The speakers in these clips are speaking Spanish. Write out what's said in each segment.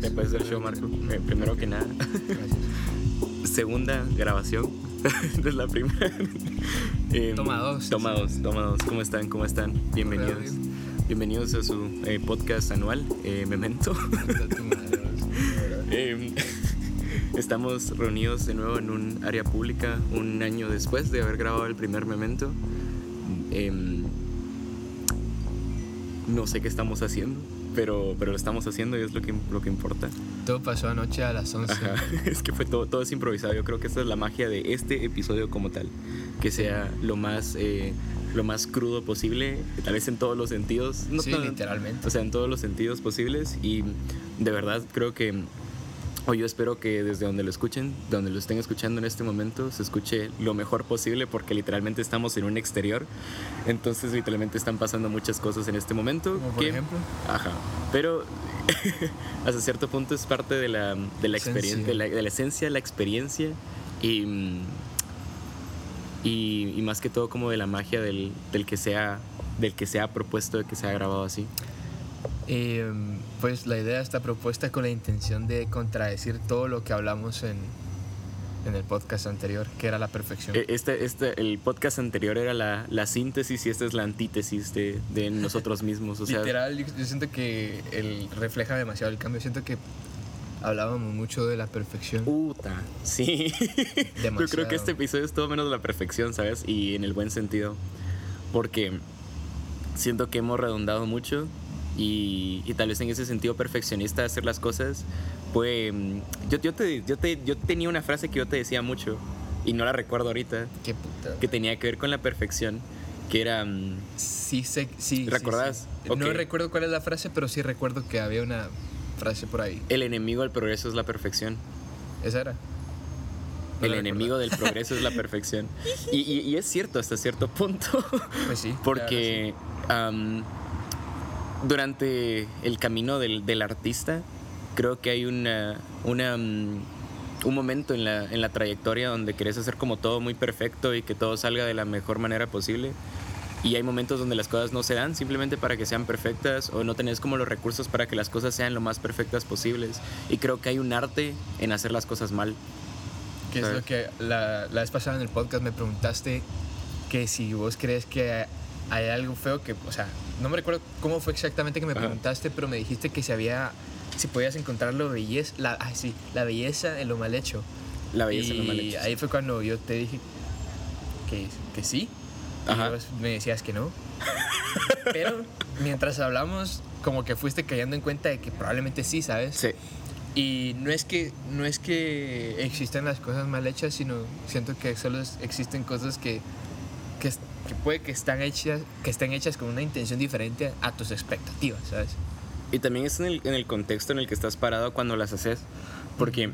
Después del show, Marco. Eh, primero que nada. Segunda grabación. es la primera. Eh, toma dos. Toma dos, toma dos. ¿Cómo están? ¿Cómo están? Bienvenidos. Bienvenidos a su eh, podcast anual, Memento. Em, estamos reunidos de nuevo en un área pública un año después de haber grabado el primer Memento. Em, no sé qué estamos haciendo pero, pero lo estamos haciendo y es lo que, lo que importa. Todo pasó anoche a las 11. es que fue todo, todo es improvisado. Yo creo que esa es la magia de este episodio como tal. Que sea lo más, eh, lo más crudo posible, tal vez en todos los sentidos. No sí, literalmente. O sea, en todos los sentidos posibles. Y de verdad creo que o yo espero que desde donde lo escuchen, donde lo estén escuchando en este momento, se escuche lo mejor posible porque literalmente estamos en un exterior. Entonces literalmente están pasando muchas cosas en este momento. por ejemplo. Ajá. Pero hasta cierto punto es parte de la, de la experiencia, de la, de la, esencia, la experiencia y, y, y, más que todo como de la magia del, del, que sea, del que se ha propuesto, de que se ha grabado así. Eh, pues la idea está propuesta con la intención de contradecir todo lo que hablamos en, en el podcast anterior, que era la perfección. E, este, este, el podcast anterior era la, la síntesis y esta es la antítesis de, de nosotros mismos. O sea, Literal, yo, siento que el, refleja demasiado el cambio. Siento que hablábamos mucho de la perfección. Puta, sí. Yo creo que este episodio es todo menos de la perfección, ¿sabes? Y en el buen sentido. Porque siento que hemos redondado mucho y, tal vez en ese sentido perfeccionista de hacer las cosas, pues yo, yo, te, yo, te, yo tenía una frase que yo te decía mucho y no la recuerdo ahorita, Qué puta. que tenía que ver con la perfección, que era... Mm, sí, sé, sí. ¿Recordás? No recuerdo cuál es la frase, pero sí recuerdo que había una frase por ahí. El enemigo del progreso es la perfección. ¿Esa era? el enemigo del progreso es la perfección. Y, y, es cierto hasta cierto punto. Pues sí. Porque durante el camino del, del, artista, creo que hay una, una, mm, un momento en la, en la trayectoria donde querés hacer como todo muy perfecto y que todo salga de la mejor manera posible. Y hay momentos donde las cosas no se dan simplemente para que sean perfectas o no tenés como los recursos para que las cosas sean lo más perfectas posibles. Y creo que hay un arte en hacer las cosas mal. Que es lo que la, la vez pasada en el podcast me preguntaste que si vos crees que hay algo feo que, o sea, no me recuerdo cómo fue exactamente que me preguntaste, pero me dijiste que si había, si podías encontrar lo belleza, la, sí, la belleza en lo mal hecho. La belleza en lo mal hecho. Y ahí fue cuando yo te dije que, que sí. Ajá. Y me decías que no. pero mientras hablamos, como que fuiste cayendo en cuenta de que probablemente sí, ¿sabes? Sí. Y no es que no es que existan las cosas mal hechas, sino siento que solo existen cosas que, que que puede que están hechas, que estén hechas con una intención diferente a tus expectativas, ¿sabes? Y también es en el, en el contexto en el que estás parado cuando las haces, porque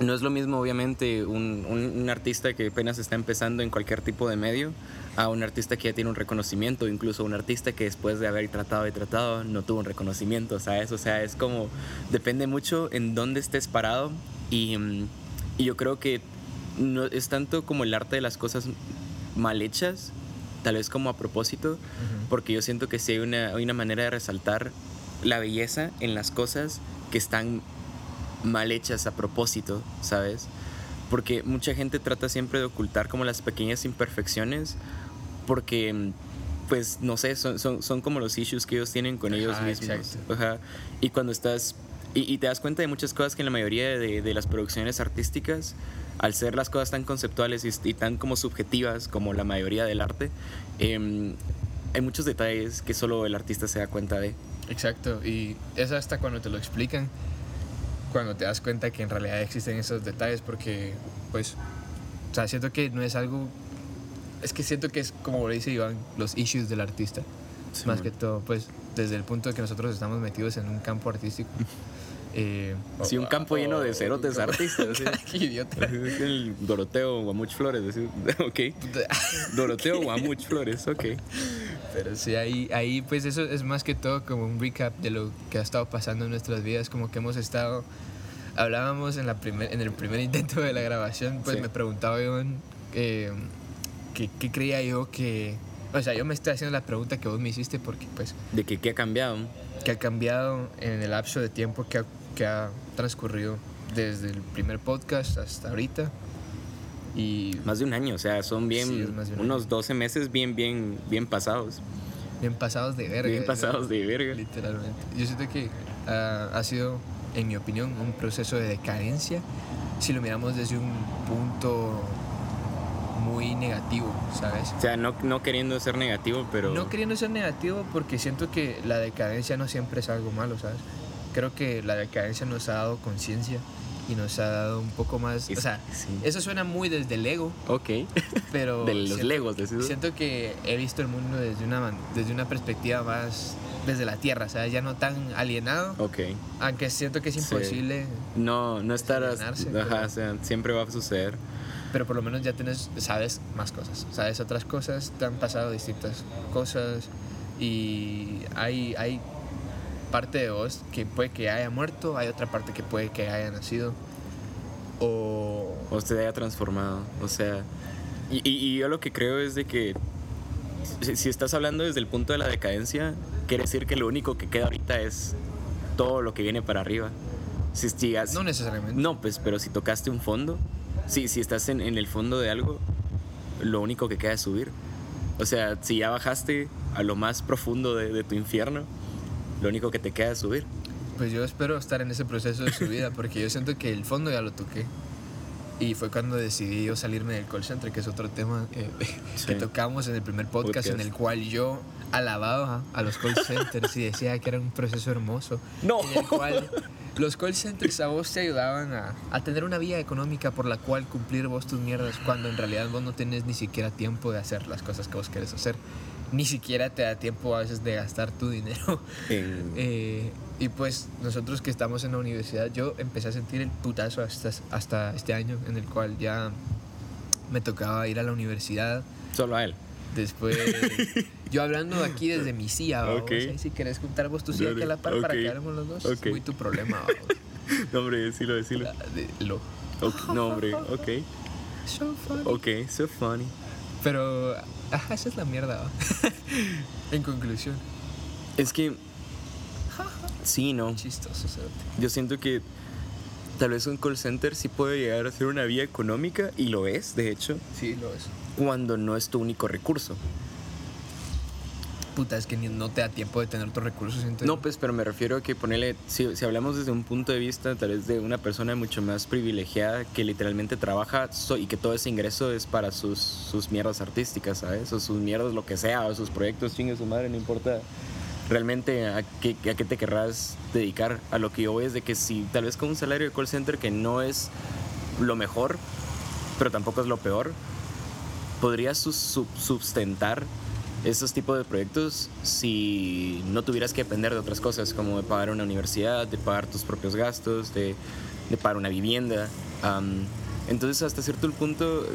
no es lo mismo obviamente un, un, artista que apenas está empezando en cualquier tipo de medio a un artista que ya tiene un reconocimiento, incluso un artista que después de haber tratado y tratado no tuvo un reconocimiento, ¿sabes? O sea, es como, depende mucho en dónde estés parado y, y yo creo que no es tanto como el arte de las cosas mal hechas, tal vez como a propósito, porque yo siento que sí hay una, hay una manera de resaltar la belleza en las cosas que están mal hechas a propósito, ¿sabes? Porque mucha gente trata siempre de ocultar como las pequeñas imperfecciones, porque pues no sé, son, son, son como los issues que ellos tienen con ellos mismos. Y cuando estás y, te das cuenta de muchas cosas que en la mayoría de, de las producciones artísticas, al ser las cosas tan conceptuales y, tan como subjetivas como la mayoría del arte, eh, hay muchos detalles que solo el artista se da cuenta de. Exacto, y es hasta cuando te lo explican, cuando te das cuenta que en realidad existen esos detalles, porque, pues, o sea, siento que no es algo. Es que siento que es, como lo dice Iván, los issues del artista. más que todo, pues, desde el punto de que nosotros estamos metidos en un campo artístico. Eh, sí, un campo lleno de cerotes artistas. Qué idiota. El Doroteo Guamuch Flores. Ok. Doroteo Guamuch Flores, ok. Pero sí, ahí, ahí pues eso es más que todo como un recap de lo que ha estado pasando en nuestras vidas, como que hemos estado, hablábamos en, la primer, en el primer intento de la grabación, pues me preguntaba yo eh, qué creía yo que, o sea, yo me estoy haciendo la pregunta que vos me hiciste porque pues... ¿De que qué ha cambiado? que ha cambiado en el lapso de tiempo que ha, que ha transcurrido desde el primer podcast hasta ahorita. Y Más de un año, o sea, son bien Sí, es más de un unos año. 12 meses bien, bien, bien pasados. bien pasados de verga. Bien pasados de verga. Literalmente. Yo siento que ah, ha sido, en mi opinión, un proceso de decadencia si lo miramos desde un punto muy negativo, ¿sabes? O sea, no, no queriendo ser negativo, pero... No queriendo ser negativo porque siento que la decadencia no siempre es algo malo, ¿sabes? Creo que la decadencia nos ha dado conciencia y nos ha dado un poco más... Es- o sea, sí. eso suena muy desde el ego, Ok. pero... De los siento- legos, decís. Siento que he visto el mundo desde una, desde una perspectiva más desde la tierra, ¿sabes? Ya no tan alienado, Ok. aunque siento que es Sí. imposible, No, no estar... Ajá, pero- o sea, siempre va a suceder. pero por lo menos ya tienes, sabes más cosas, sabes otras cosas, te han pasado distintas cosas y hay, hay parte de vos que puede que haya muerto, hay otra parte que puede que haya nacido o... O se haya transformado. O sea... Y, y- y yo lo que creo es de que... Si, si estás hablando desde el punto de la decadencia, quiere decir que lo único que queda ahorita es todo lo que viene para arriba. Si sigas... No necesariamente. No, pues, pero si tocaste un fondo, si, si estás en, en el fondo de algo, lo único que queda es subir. O sea, si ya bajaste a lo más profundo de, de tu infierno, lo único que te queda es subir. Pues yo espero estar en ese proceso de su vida porque yo siento que el fondo ya lo toqué. Y fue cuando decidí yo salirme del call center, que es otro tema eh, que Sí. tocamos en el primer podcast, en Podcast. el cual yo alababa a los call centers y decía que era un proceso hermoso. No. En el cual los call centers a vos te ayudaban a, a tener una vía económica por la cual cumplir vos tus mierdas cuando en realidad vos no tenés ni siquiera tiempo de hacer las cosas que vos querés hacer. Ni siquiera te da tiempo a veces de gastar tu dinero. En- Eh, y pues nosotros que estamos en la universidad, yo empecé a sentir el putazo hasta, hasta este año en el cual ya me tocaba ir a la universidad. solo a él. Después, yo hablando aquí desde mi silla, ¿va, Ok. vos? Ahí si querés juntar vos tu silla aquí a la par para Ok. que hablemos los dos, Ok. es muy tu problema. No, hombre, decilo, decilo. De- lo. No, hombre, ok. So funny. Ok, so funny. Pero, ajá, esa es la mierda. en conclusión, Es que. Sí, no. chistoso. cerote. Yo siento que tal vez un call center sí puede llegar a ser una vía económica, y lo es, de hecho, Sí, lo es. cuando no es tu único recurso. Puta, es que no te da tiempo de tener otros recursos. siento No, pues, pero me refiero a que ponerle, si, si hablamos desde un punto de vista tal vez de una persona mucho más privilegiada que literalmente trabaja so- y que todo ese ingreso es para sus, sus mierdas artísticas, ¿sabes? O sus mierdas, lo que sea, o sus proyectos, chingue su madre, no importa realmente a qué, a qué te querrás dedicar. A lo que yo voy es de que si tal vez con un salario de call center que no es lo mejor, pero tampoco es lo peor, podrías sustentar esos tipos de proyectos si no tuvieras que depender de otras cosas, como de pagar una universidad, de pagar tus propios gastos, de, de pagar una vivienda. Entonces, hasta cierto punto,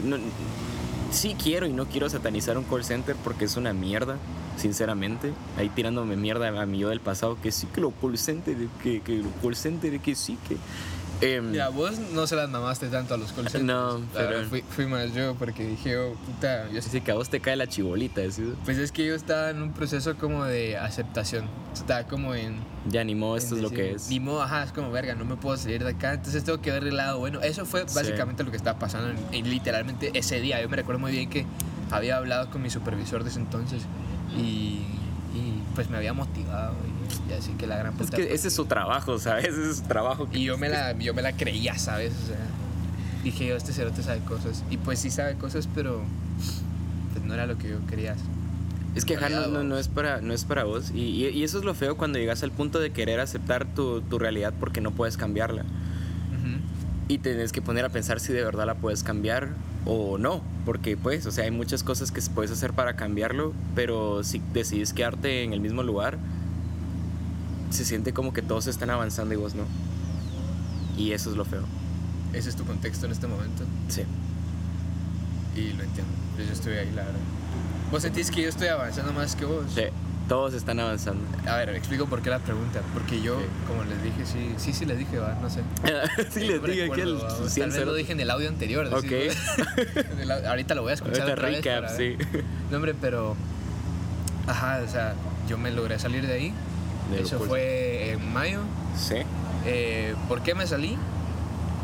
sí quiero y no quiero satanizar un call center porque es una mierda, sinceramente. Ahí tirándome mierda a mi yo del pasado, que sí que lo call center, que, que lo call center, que sí que... Ya, vos no se las mamaste tanto a los call centers. No, pero- Fui, fui más yo porque dije, oh, puta, yo sí que a vos te cae la chibolita, ¿sí? Pues es que yo estaba en un proceso como de aceptación. Estaba como en. ya ni modo, esto es lo que es. Ni modo, ajá, es como verga, no me puedo salir de acá. Entonces tengo que ver el lado bueno. Eso fue Sí. básicamente lo que estaba pasando en, en literalmente ese día. Yo me recuerdo muy bien que había hablado con mi supervisor de ese entonces y, y pues me había motivado y, y así que la gran Es puta. que ese es su trabajo, ¿sabes? Ese es su trabajo. Y yo me la, yo me la creía, ¿sabes? O sea, dije yo, este cerote sabe cosas. Y pues sí sabe cosas, pero pues no era lo que yo quería. Es que ajá, no, no, no es para, no es para vos. Y, y- y eso es lo feo cuando llegas al punto de querer aceptar tu, tu realidad porque no puedes cambiarla. Ujú. Y tenés que poner a pensar si de verdad la puedes cambiar o no. Porque pues, o sea, hay muchas cosas que puedes hacer para cambiarlo, pero si decides quedarte en el mismo lugar, se siente como que todos están avanzando y vos no. Y eso es lo feo. Ese es tu contexto en este momento. Sí. Y lo entiendo. Yo estoy ahí, la verdad. ¿Vos sentís que yo estoy avanzando más que vos? Sí, todos están avanzando. A ver, explico por qué la pregunta. Porque yo, Sí. como les dije, sí, sí, sí les dije, va, no sé. sí, les dije que el va, Tal 100 vez lo dije en el audio anterior. Ok. el Ahorita lo voy a escuchar Ahorita otra vez recap, para sí. No, hombre, pero... Ajá, o sea, yo me logré salir de ahí Eso fue en mayo. Sí. Eh, ¿Por qué me salí?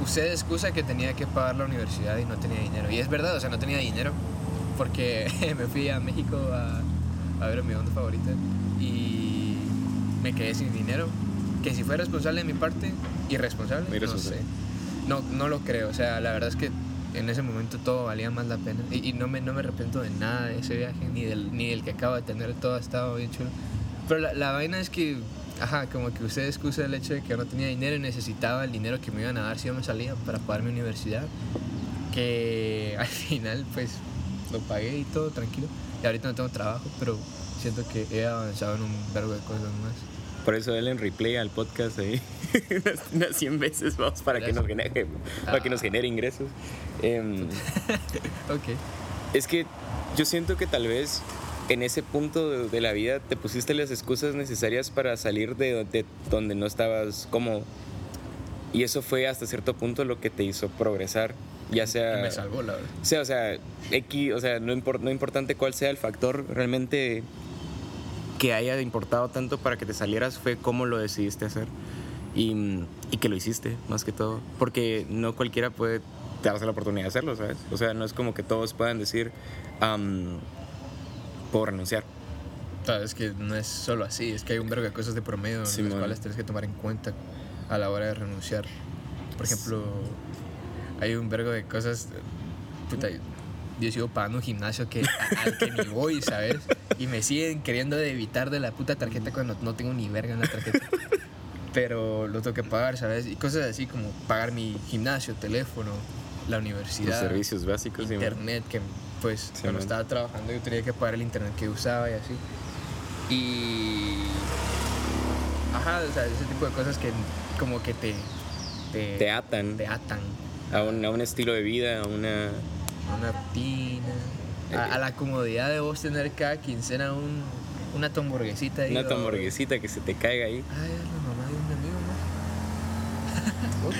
Usé de excusa que tenía que pagar la universidad y no tenía dinero. Y es verdad, o sea, no tenía dinero. Porque me fui a México a, a ver a mi banda favorita y me quedé sin dinero. Que si fue responsable de mi parte, irresponsable, Muy no sé. No, no lo creo. O sea, la verdad es que en ese momento todo valía más la pena. Y, y no, me, no me arrepiento de nada de ese viaje, ni del, ni del que acabo de tener. Todo ha estado bien chulo. Pero la, la vaina es que, ajá, como que usted excusa el hecho de que yo no tenía dinero y necesitaba el dinero que me iban a dar si yo me salía para pagar mi universidad. Que al final, pues, lo pagué y todo tranquilo. Y ahorita no tengo trabajo, pero siento que he avanzado en un vergo de cosas más. Por eso él en replay al podcast ahí unas, unas 100 veces vamos para que nos genere, para que nos Ah. genere ingresos. Em, Ok. es que yo siento que tal vez en ese punto de, de la vida te pusiste las excusas necesarias para salir de, de donde no estabas cómodo. Y eso fue hasta cierto punto lo que te hizo progresar. Ya sea. Me salvó, la verdad. O sea, o sea, X, o sea, no, impor- no importante cuál sea el factor realmente que haya importado tanto para que te salieras fue cómo lo decidiste hacer y, y que lo hiciste, más que todo. Porque no cualquiera puede darse la oportunidad de hacerlo, ¿sabes? O sea, no es como que todos puedan decir, puedo renunciar. Claro, es que no es solo así, es que hay un vergo de cosas de promedio en Simón. las cuales tienes que tomar en cuenta a la hora de renunciar. Por ejemplo, hay un vergo de cosas. Puta, yo sigo pagando un gimnasio que, al que ni voy, ¿sabes? Y me siguen queriendo evitar de la puta tarjeta cuando no tengo ni verga en la tarjeta. Pero lo tengo que pagar, ¿sabes? Y cosas así como pagar mi gimnasio, teléfono, la Los universidad servicios básicos. internet que pues Sí, cuando man. estaba trabajando yo tenía que pagar el internet que usaba y así y ajá o sea ese tipo de cosas que como que te te, Te atan te atan a un, a un estilo de vida, a una... a una rutina a, a la comodidad de vos tener cada quincena un, una tu hamburguesita ahí, Una hamburguesita que se te caiga ahí. ay la mamá de un amigo ¿no? ok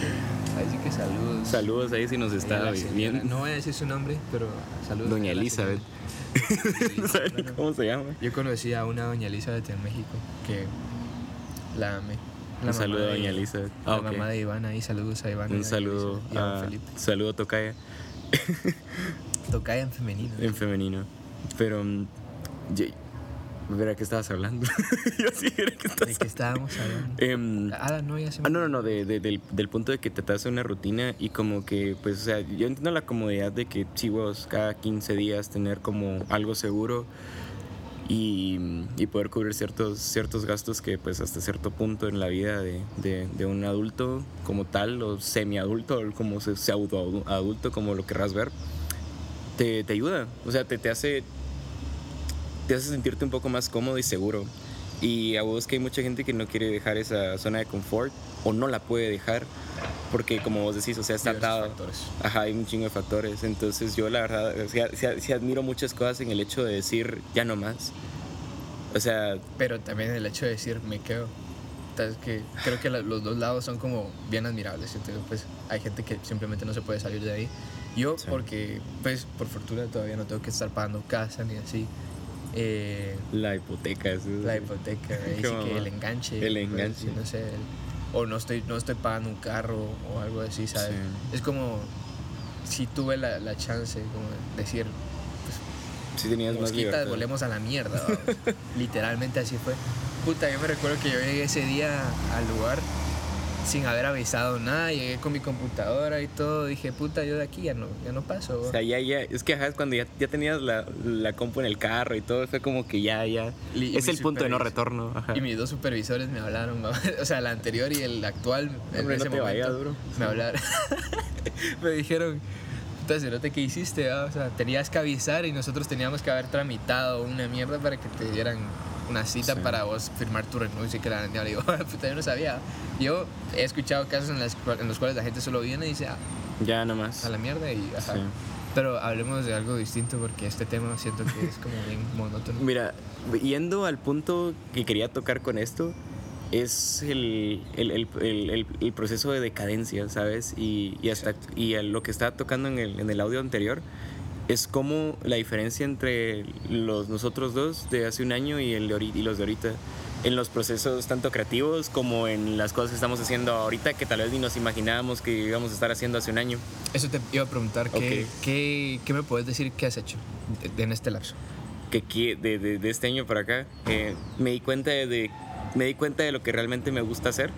ahí sí que saludos Saludos ahí si nos está viendo. no voy a decir su nombre pero saludos Doña Elizabeth. No saben cómo se llama. Yo conocí a una doña Elizabeth en México que la amé. La Un saludo a doña Elizabeth. La Ah, mamá de Iván ahí, saludos a Iván. Un saludo y a a Felipe. saludo Tocaya Tocaya en femenino. en femenino. Pero mm, yo, verá que estabas hablando. yo sí verá que ¿De estás qué estábamos hablando? Em, Ah, no, ya se me Ah, no, no, no, de- de- del, del punto de que te hace una rutina y como que, pues, o sea, yo entiendo la comodidad de que, sí, huevos, cada 15 días tener como algo seguro y, y poder cubrir ciertos, ciertos gastos que, pues, hasta cierto punto en la vida de, de- de un adulto como tal, o semiadulto, o como se, pseudo adulto, como lo querrás ver, te, te ayuda, o sea, te, te hace te hace sentirte un poco más cómodo y seguro. Y a vos que hay mucha gente que no quiere dejar esa zona de confort o no la puede dejar porque como vos decís, o sea, está atado. factores. Ajá, hay un chingo de factores. Entonces yo la verdad, o sea, sí, sí admiro muchas cosas en el hecho de decir ya no más. O sea, Pero también el hecho de decir me quedo. Entonces, que creo que los dos lados son como bien admirables. Entonces, pues hay gente que simplemente no se puede salir de ahí. Yo, Sí. porque, pues, por fortuna todavía no tengo que estar pagando casa ni así. Eh, la hipoteca. eso- la hipoteca, ahí Qué sí mamá. que el enganche. El pues, enganche. no sé, el- o no estoy, no estoy pagando un carro o algo así, ¿sabes? Sí. Es como si tuve la, la chance, como de decir, Sí tenías más mosquitas, libertad. volvemos a la mierda. Literalmente así fue. Puta, yo me recuerdo que yo llegué ese día al lugar sin haber avisado nada, llegué con mi computadora y todo, dije, puta, yo de aquí ya no, ya no paso. O sea, ya, ya, es que ajá, es cuando ya, ya tenías la, la compu en el carro y todo, fue como que ya, ya. Y- es el punto de no retorno. Ajá. Y mis dos supervisores me hablaron, o sea, el anterior y el actual, en no ese te momento, vayas, bro. me hablaron. me dijeron, puta, cerote, ¿qué hiciste? va? O sea, tenías que avisar y nosotros teníamos que haber tramitado una mierda para que te dieran una cita Sí. para vos firmar tu renuncia y que la vendía. Le digo, puta, yo no sabía. Yo he escuchado casos en, las en los cuales la gente solo viene y dice, ah, Ya nomás. a la mierda y ajá. Sí. Pero hablemos de algo distinto porque este tema siento que es como bien monótono. Mira, yendo al punto que quería tocar con esto, es el, el, el, el- proceso de decadencia, ¿sabes? Y, y, hasta, y lo que estaba tocando en el, en el audio anterior, es como la diferencia entre los nosotros dos de hace un año y, el de y los de ahorita. en los procesos tanto creativos como en las cosas que estamos haciendo ahorita que tal vez ni nos imaginábamos que íbamos a estar haciendo hace un año. Eso te iba a preguntar, ¿qué, Ok. qué, qué me puedes decir que has hecho en este lapso? Que de, de- de este año para acá eh, me di cuenta de, de- me di cuenta de lo que realmente me gusta hacer.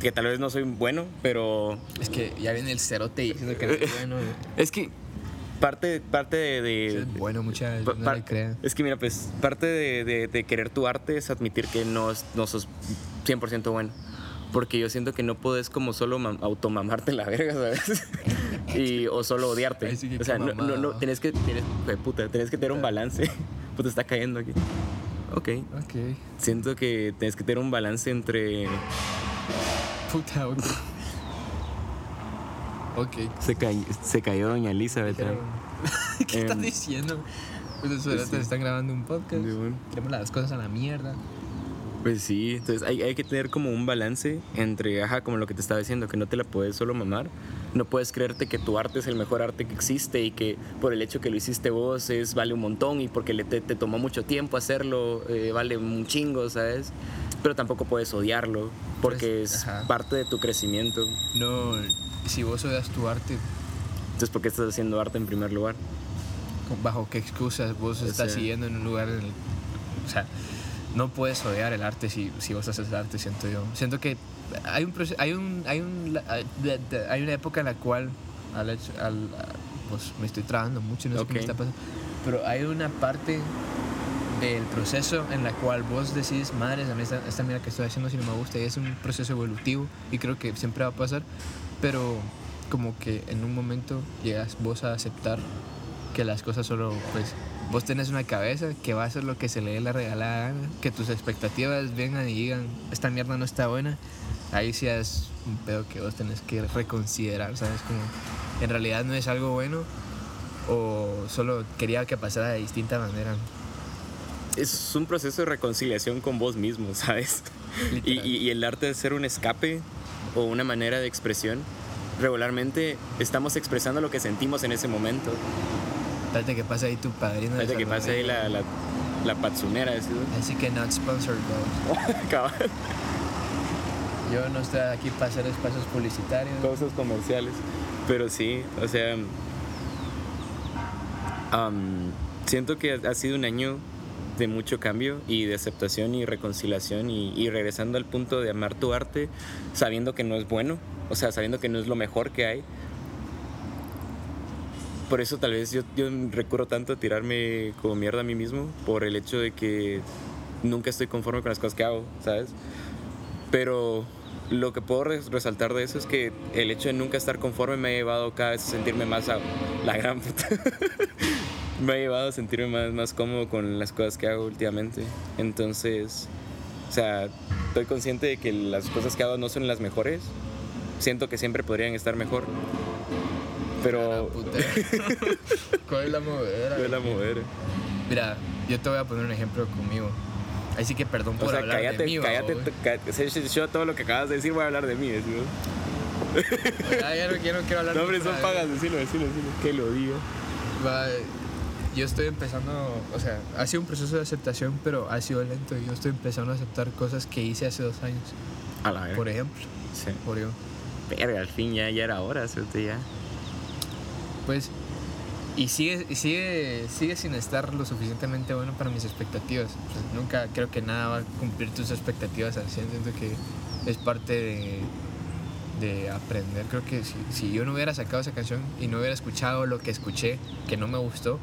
Que tal vez no soy bueno, pero Es que ya viene el cerote diciendo que no es bueno. es que parte, parte de, de- bueno, muchachos, Pa- no. Es que mira, pues parte de, de- de querer tu arte es admitir que no, no sos 100% bueno. Porque yo siento que no puedes como solo mam- automamarte la verga, ¿sabes? y, o solo odiarte. O sea, no, no, no, ¿va? tienes que, de puta, tienes que tener un balance. Puta, está cayendo aquí. Ok. Ok. Siento que tienes que tener un balance entre... Puta, ok. Ok. Se, se cayó Doña Elizabeth. Pero- ¿Qué estás Em, diciendo? Pues cerotes sí. están grabando un podcast. Queremos las cosas a la mierda. Pues sí, entonces hay, hay que tener como un balance entre, ajá, como lo que te estaba diciendo, que no te la puedes solo mamar. No puedes creerte que tu arte es el mejor arte que existe y que por el hecho que lo hiciste vos es vale un montón y porque le te, te tomó mucho tiempo hacerlo eh, vale un chingo, ¿sabes? Pero tampoco puedes odiarlo porque Pues, es ajá. parte de tu crecimiento. No, si vos odias tu arte, Entonces, ¿por qué estás haciendo arte en primer lugar? ¿bajo qué excusas vos estás sea- siguiendo en un lugar en el... O sea, no puedes odiar el arte si, si vos haces arte, siento yo. Siento que hay un hay un hay un de- hay una época en la cual al, hecho- al- a- pues me estoy trabajando mucho, no sé qué me Ok. está pasando, pero hay una parte del proceso en la cual vos decís, madres, a mí esta, esta mierda que estoy haciendo si no me gusta y es un proceso evolutivo y creo que siempre va a pasar, pero como que en un momento llegas vos a aceptar que las cosas solo, pues, vos tenés una cabeza que va a hacer lo que se le dé la regalada gana, que tus expectativas vengan y digan, esta mierda no está buena, ahí sí es un pedo que vos tenés que reconsiderar, ¿sabes? Como, en realidad no es algo bueno o solo quería que pasara de distinta manera. Es un proceso de reconciliación con vos mismo, ¿sabes? Y, y- y el arte de ser un escape o una manera de expresión, regularmente estamos expresando lo que sentimos en ese momento. Espérate que pase ahí tu padrino. Fíjate que pase ahí la, la, la patzunera, ¿sí? Así que not sponsored, bro. Yo no estoy aquí para hacer espacios publicitarios. cosas comerciales. Pero sí, o sea, am, siento que ha sido un año de mucho cambio y de aceptación y reconciliación y, y regresando al punto de amar tu arte sabiendo que no es bueno, o sea, sabiendo que no es lo mejor que hay. Por eso tal vez yo, yo recurro tanto a tirarme como mierda a mí mismo por el hecho de que nunca estoy conforme con las cosas que hago, ¿sabes? Pero lo que puedo res- resaltar de eso es que el hecho de nunca estar conforme me ha llevado cada vez a sentirme más a la gran puta. me ha llevado a sentirme más, más cómodo con las cosas que hago últimamente. Entonces, o sea, estoy consciente de que las cosas que hago no son las mejores. Siento que siempre podrían estar mejor. Pero... ¿Cuál es la movedera? Fue la. Mira, yo te voy a poner un ejemplo conmigo. Así que perdón por O sea, hablar cállate, de mí, cállate, cállate. Sí, sí, Yo todo lo que acabas de decir voy a hablar de mí, ¿sí? Ya, ya no, ya no quiero hablar No, hombre, son pagas, decilo, decilo, decilo. Que lo diga. Va, yo estoy empezando, o sea, ha sido un proceso de aceptación, pero ha sido lento. Yo estoy empezando a aceptar cosas que hice hace dos años. A la verga. Por ejemplo, Sí. por ejemplo. Verga, al fin ya, ya era hora, ¿cierto? Ya. Pues, y sigue, sigue, sigue sin estar lo suficientemente bueno para mis expectativas. Nunca creo que nada va a cumplir tus expectativas al 100. Siento que es parte de, de aprender. Creo que si, si yo no hubiera sacado esa canción y no hubiera escuchado lo que escuché, que no me gustó,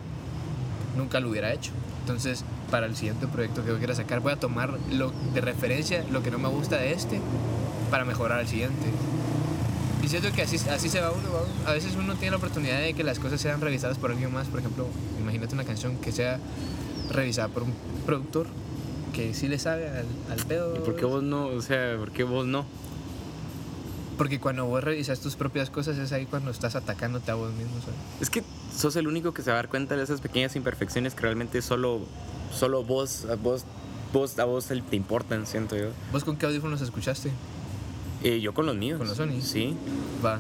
nunca lo hubiera hecho. Entonces, para el siguiente proyecto que yo quiera sacar, voy a tomar lo, de referencia lo que no me gusta de este para mejorar el siguiente. Y siento que así, así se va uno, va. A veces uno tiene la oportunidad de que las cosas sean revisadas por alguien más. Por ejemplo, imagínate una canción que sea revisada por un productor que sí le sabe al, al pedo. ¿Y por qué vos no? O sea, ¿por qué vos no? Porque cuando vos revisas tus propias cosas es ahí cuando estás atacándote a vos mismo. ¿sabes? Es que sos el único que se va a dar cuenta de esas pequeñas imperfecciones que realmente solo, solo vos, a vos, vos, a vos te importan, siento yo. ¿Vos con qué audífonos escuchaste? Eh, yo con los míos. ¿Con los Sony? Sí. Va.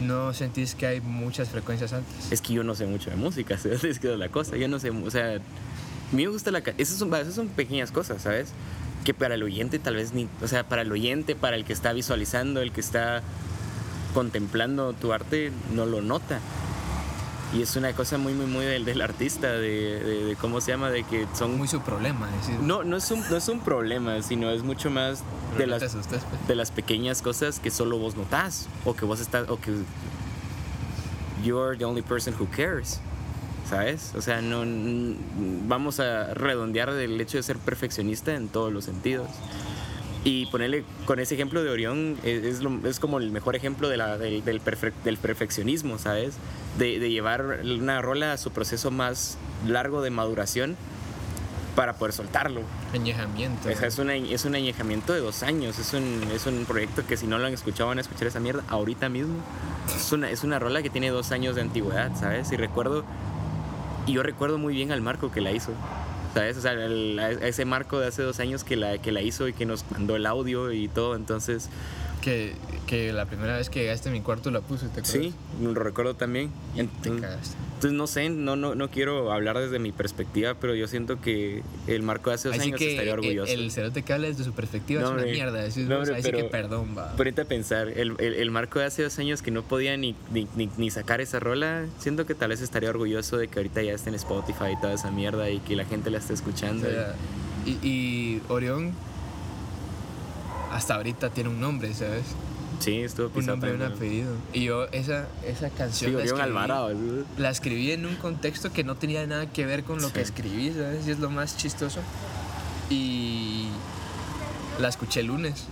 ¿No sentís que hay muchas frecuencias altas? Es que yo no sé mucho de música. Es que es la cosa. Yo no sé, o sea, a mí me gusta la... Esas son, esas son pequeñas cosas, ¿sabes? que para el oyente tal vez ni, o sea, para el oyente, para el que está visualizando, el que está contemplando tu arte, no lo nota. Y es una cosa muy, muy, muy del, del artista, de, de- de cómo se llama, de que son... Muy su problema, es decir, No, no es, un, no es un problema, sino es mucho más pero de no las, te asustes, pues. de las pequeñas cosas que solo vos notás o que vos estás o que you're the only person who cares ¿sabes? O sea, no vamos a redondear del hecho de ser perfeccionista en todos los sentidos. Y ponerle con ese ejemplo de Orión es, es lo- es como el mejor ejemplo de la, del, del, perfe- del perfeccionismo, ¿sabes? De, de llevar una rola a su proceso más largo de maduración para poder soltarlo. Añejamiento. O sea, es, una- es un añejamiento de dos años. Es un, es un proyecto que si no lo han escuchado van a escuchar esa mierda ahorita mismo. Es una, es una rola que tiene dos años de antigüedad, ¿sabes? Y recuerdo, y yo recuerdo muy bien al Marco que la hizo. ¿Sabes? O sea, el- a ese Marco de hace dos años que la, que la hizo y que nos mandó el audio y todo. Entonces, Que, que la primera vez que llegaste a mi cuarto la puse, ¿te acuerdas? sí, lo recuerdo también. Te Entonces, cagaste. entonces, no sé, no, no, no quiero hablar desde mi perspectiva, pero yo siento que el Marco de hace dos Así años que estaría el- orgulloso. El, cerote que habla desde su perspectiva No, es una hombre. mierda. Decís, No, hombre, ahí sí que pero- perdón, va. Ponete a pensar, el, el, el Marco de hace dos años que no podía ni, ni, ni, ni sacar esa rola, siento que tal vez estaría orgulloso de que ahorita ya esté en Spotify y toda esa mierda y que la gente la esté O escuchando. sea, y, y Orión hasta ahorita tiene un nombre, ¿sabes? sí, estuvo Un nombre y un apellido. Y yo esa, esa Sí, canción la, Orión escribí, Alvarado. ¿sí? la escribí en un contexto que no tenía nada que ver con lo que Sí. escribí, ¿sabes? Y es lo más chistoso. Y la escuché el lunes.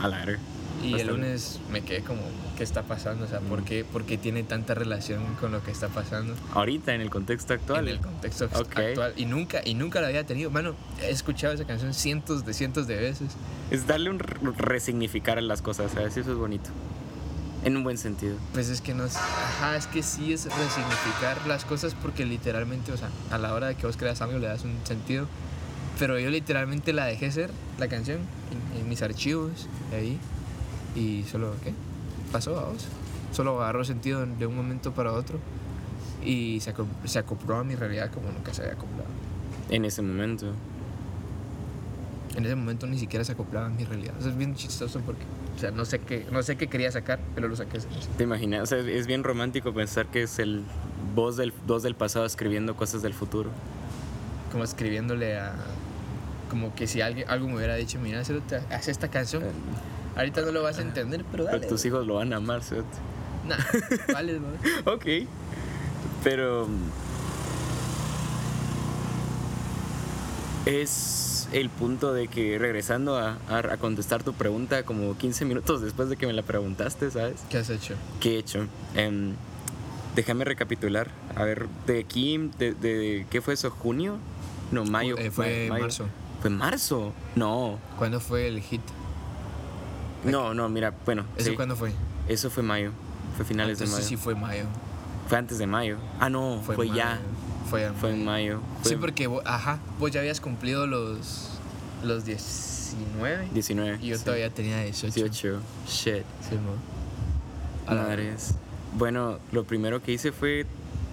A la verga. Y el Bastante. lunes me quedé como, ¿qué está pasando? O sea, ¿por qué, por qué tiene tanta relación con lo que está pasando Ahorita, en el contexto actual. en el contexto ex- Ok. actual? Y nunca, y nunca la había tenido. Mano, he escuchado esa canción cientos de cientos de veces. Es darle un re- resignificar a las cosas, ¿sabes? Eso es bonito. En un buen sentido. Pues es que no es, ajá, es que sí es resignificar las cosas porque literalmente, o sea, a la hora de que vos creas algo le das un sentido. Pero yo literalmente la dejé ser, la canción, en, en mis archivos, ahí. Y solo, ¿qué? Pasó a vos. Solo agarró sentido de un momento para otro. Y se, se acopló a mi realidad como nunca se había acoplado. En ese momento. En ese momento ni siquiera se acoplaba a mi realidad. Eso es bien chistoso porque, o sea, no sé qué, no sé qué quería sacar, pero lo saqué. ¿Te imaginas? O sea, es bien romántico pensar que es el voz del, voz del pasado escribiendo cosas del futuro. como escribiéndole a como que si alguien algo me hubiera dicho mira haz esta canción ahorita no lo vas a entender pero Pero tus hijos lo van a amar, ¿sí? nah, vale bro. Ok. Pero. Es el punto de que regresando a, contestar tu pregunta como 15 minutos después de que me la preguntaste, ¿sabes? ¿qué has hecho? ¿Qué he hecho? Em, déjame recapitular. A ver, de aquí, de, de- ¿qué fue eso? ¿Junio? No, mayo. Eh, fue mayo. marzo ¿Fue marzo? No. ¿cuándo fue el hit? No, no, mira, bueno. ¿eso sí, cuándo fue? Eso fue mayo. Fue finales de mayo. sí fue mayo Fue antes de mayo. Ah, no, fue, mayo. ya. fue. Fue en mayo. sí Fue porque ajá vos ya habías cumplido los los 19 19. y yo sí. todavía tenía 18 18. Shit. Sí, mo. Madres. Bueno, lo primero que hice fue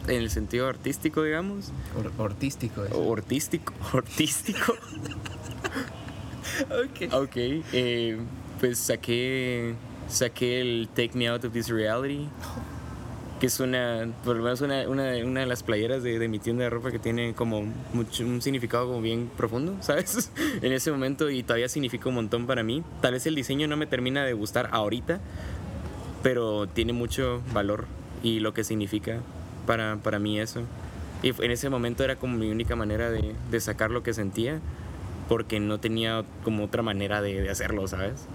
en el sentido artístico, digamos. Or- artístico eso. Artístico. Artístico. ok ok. eh, pues saqué. Saqué el Take Me Out of This Reality. Que es una. Por lo menos una, una, una de las playeras de, de mi tienda de ropa que tiene como mucho, un significado como bien profundo, ¿sabes? en ese momento y todavía significa un montón para mí. Tal vez el diseño no me termina de gustar ahorita, pero tiene mucho valor y lo que significa para, para mí eso. Y en ese momento era como mi única manera de, de sacar lo que sentía, porque no tenía como otra manera de, de hacerlo, ¿sabes?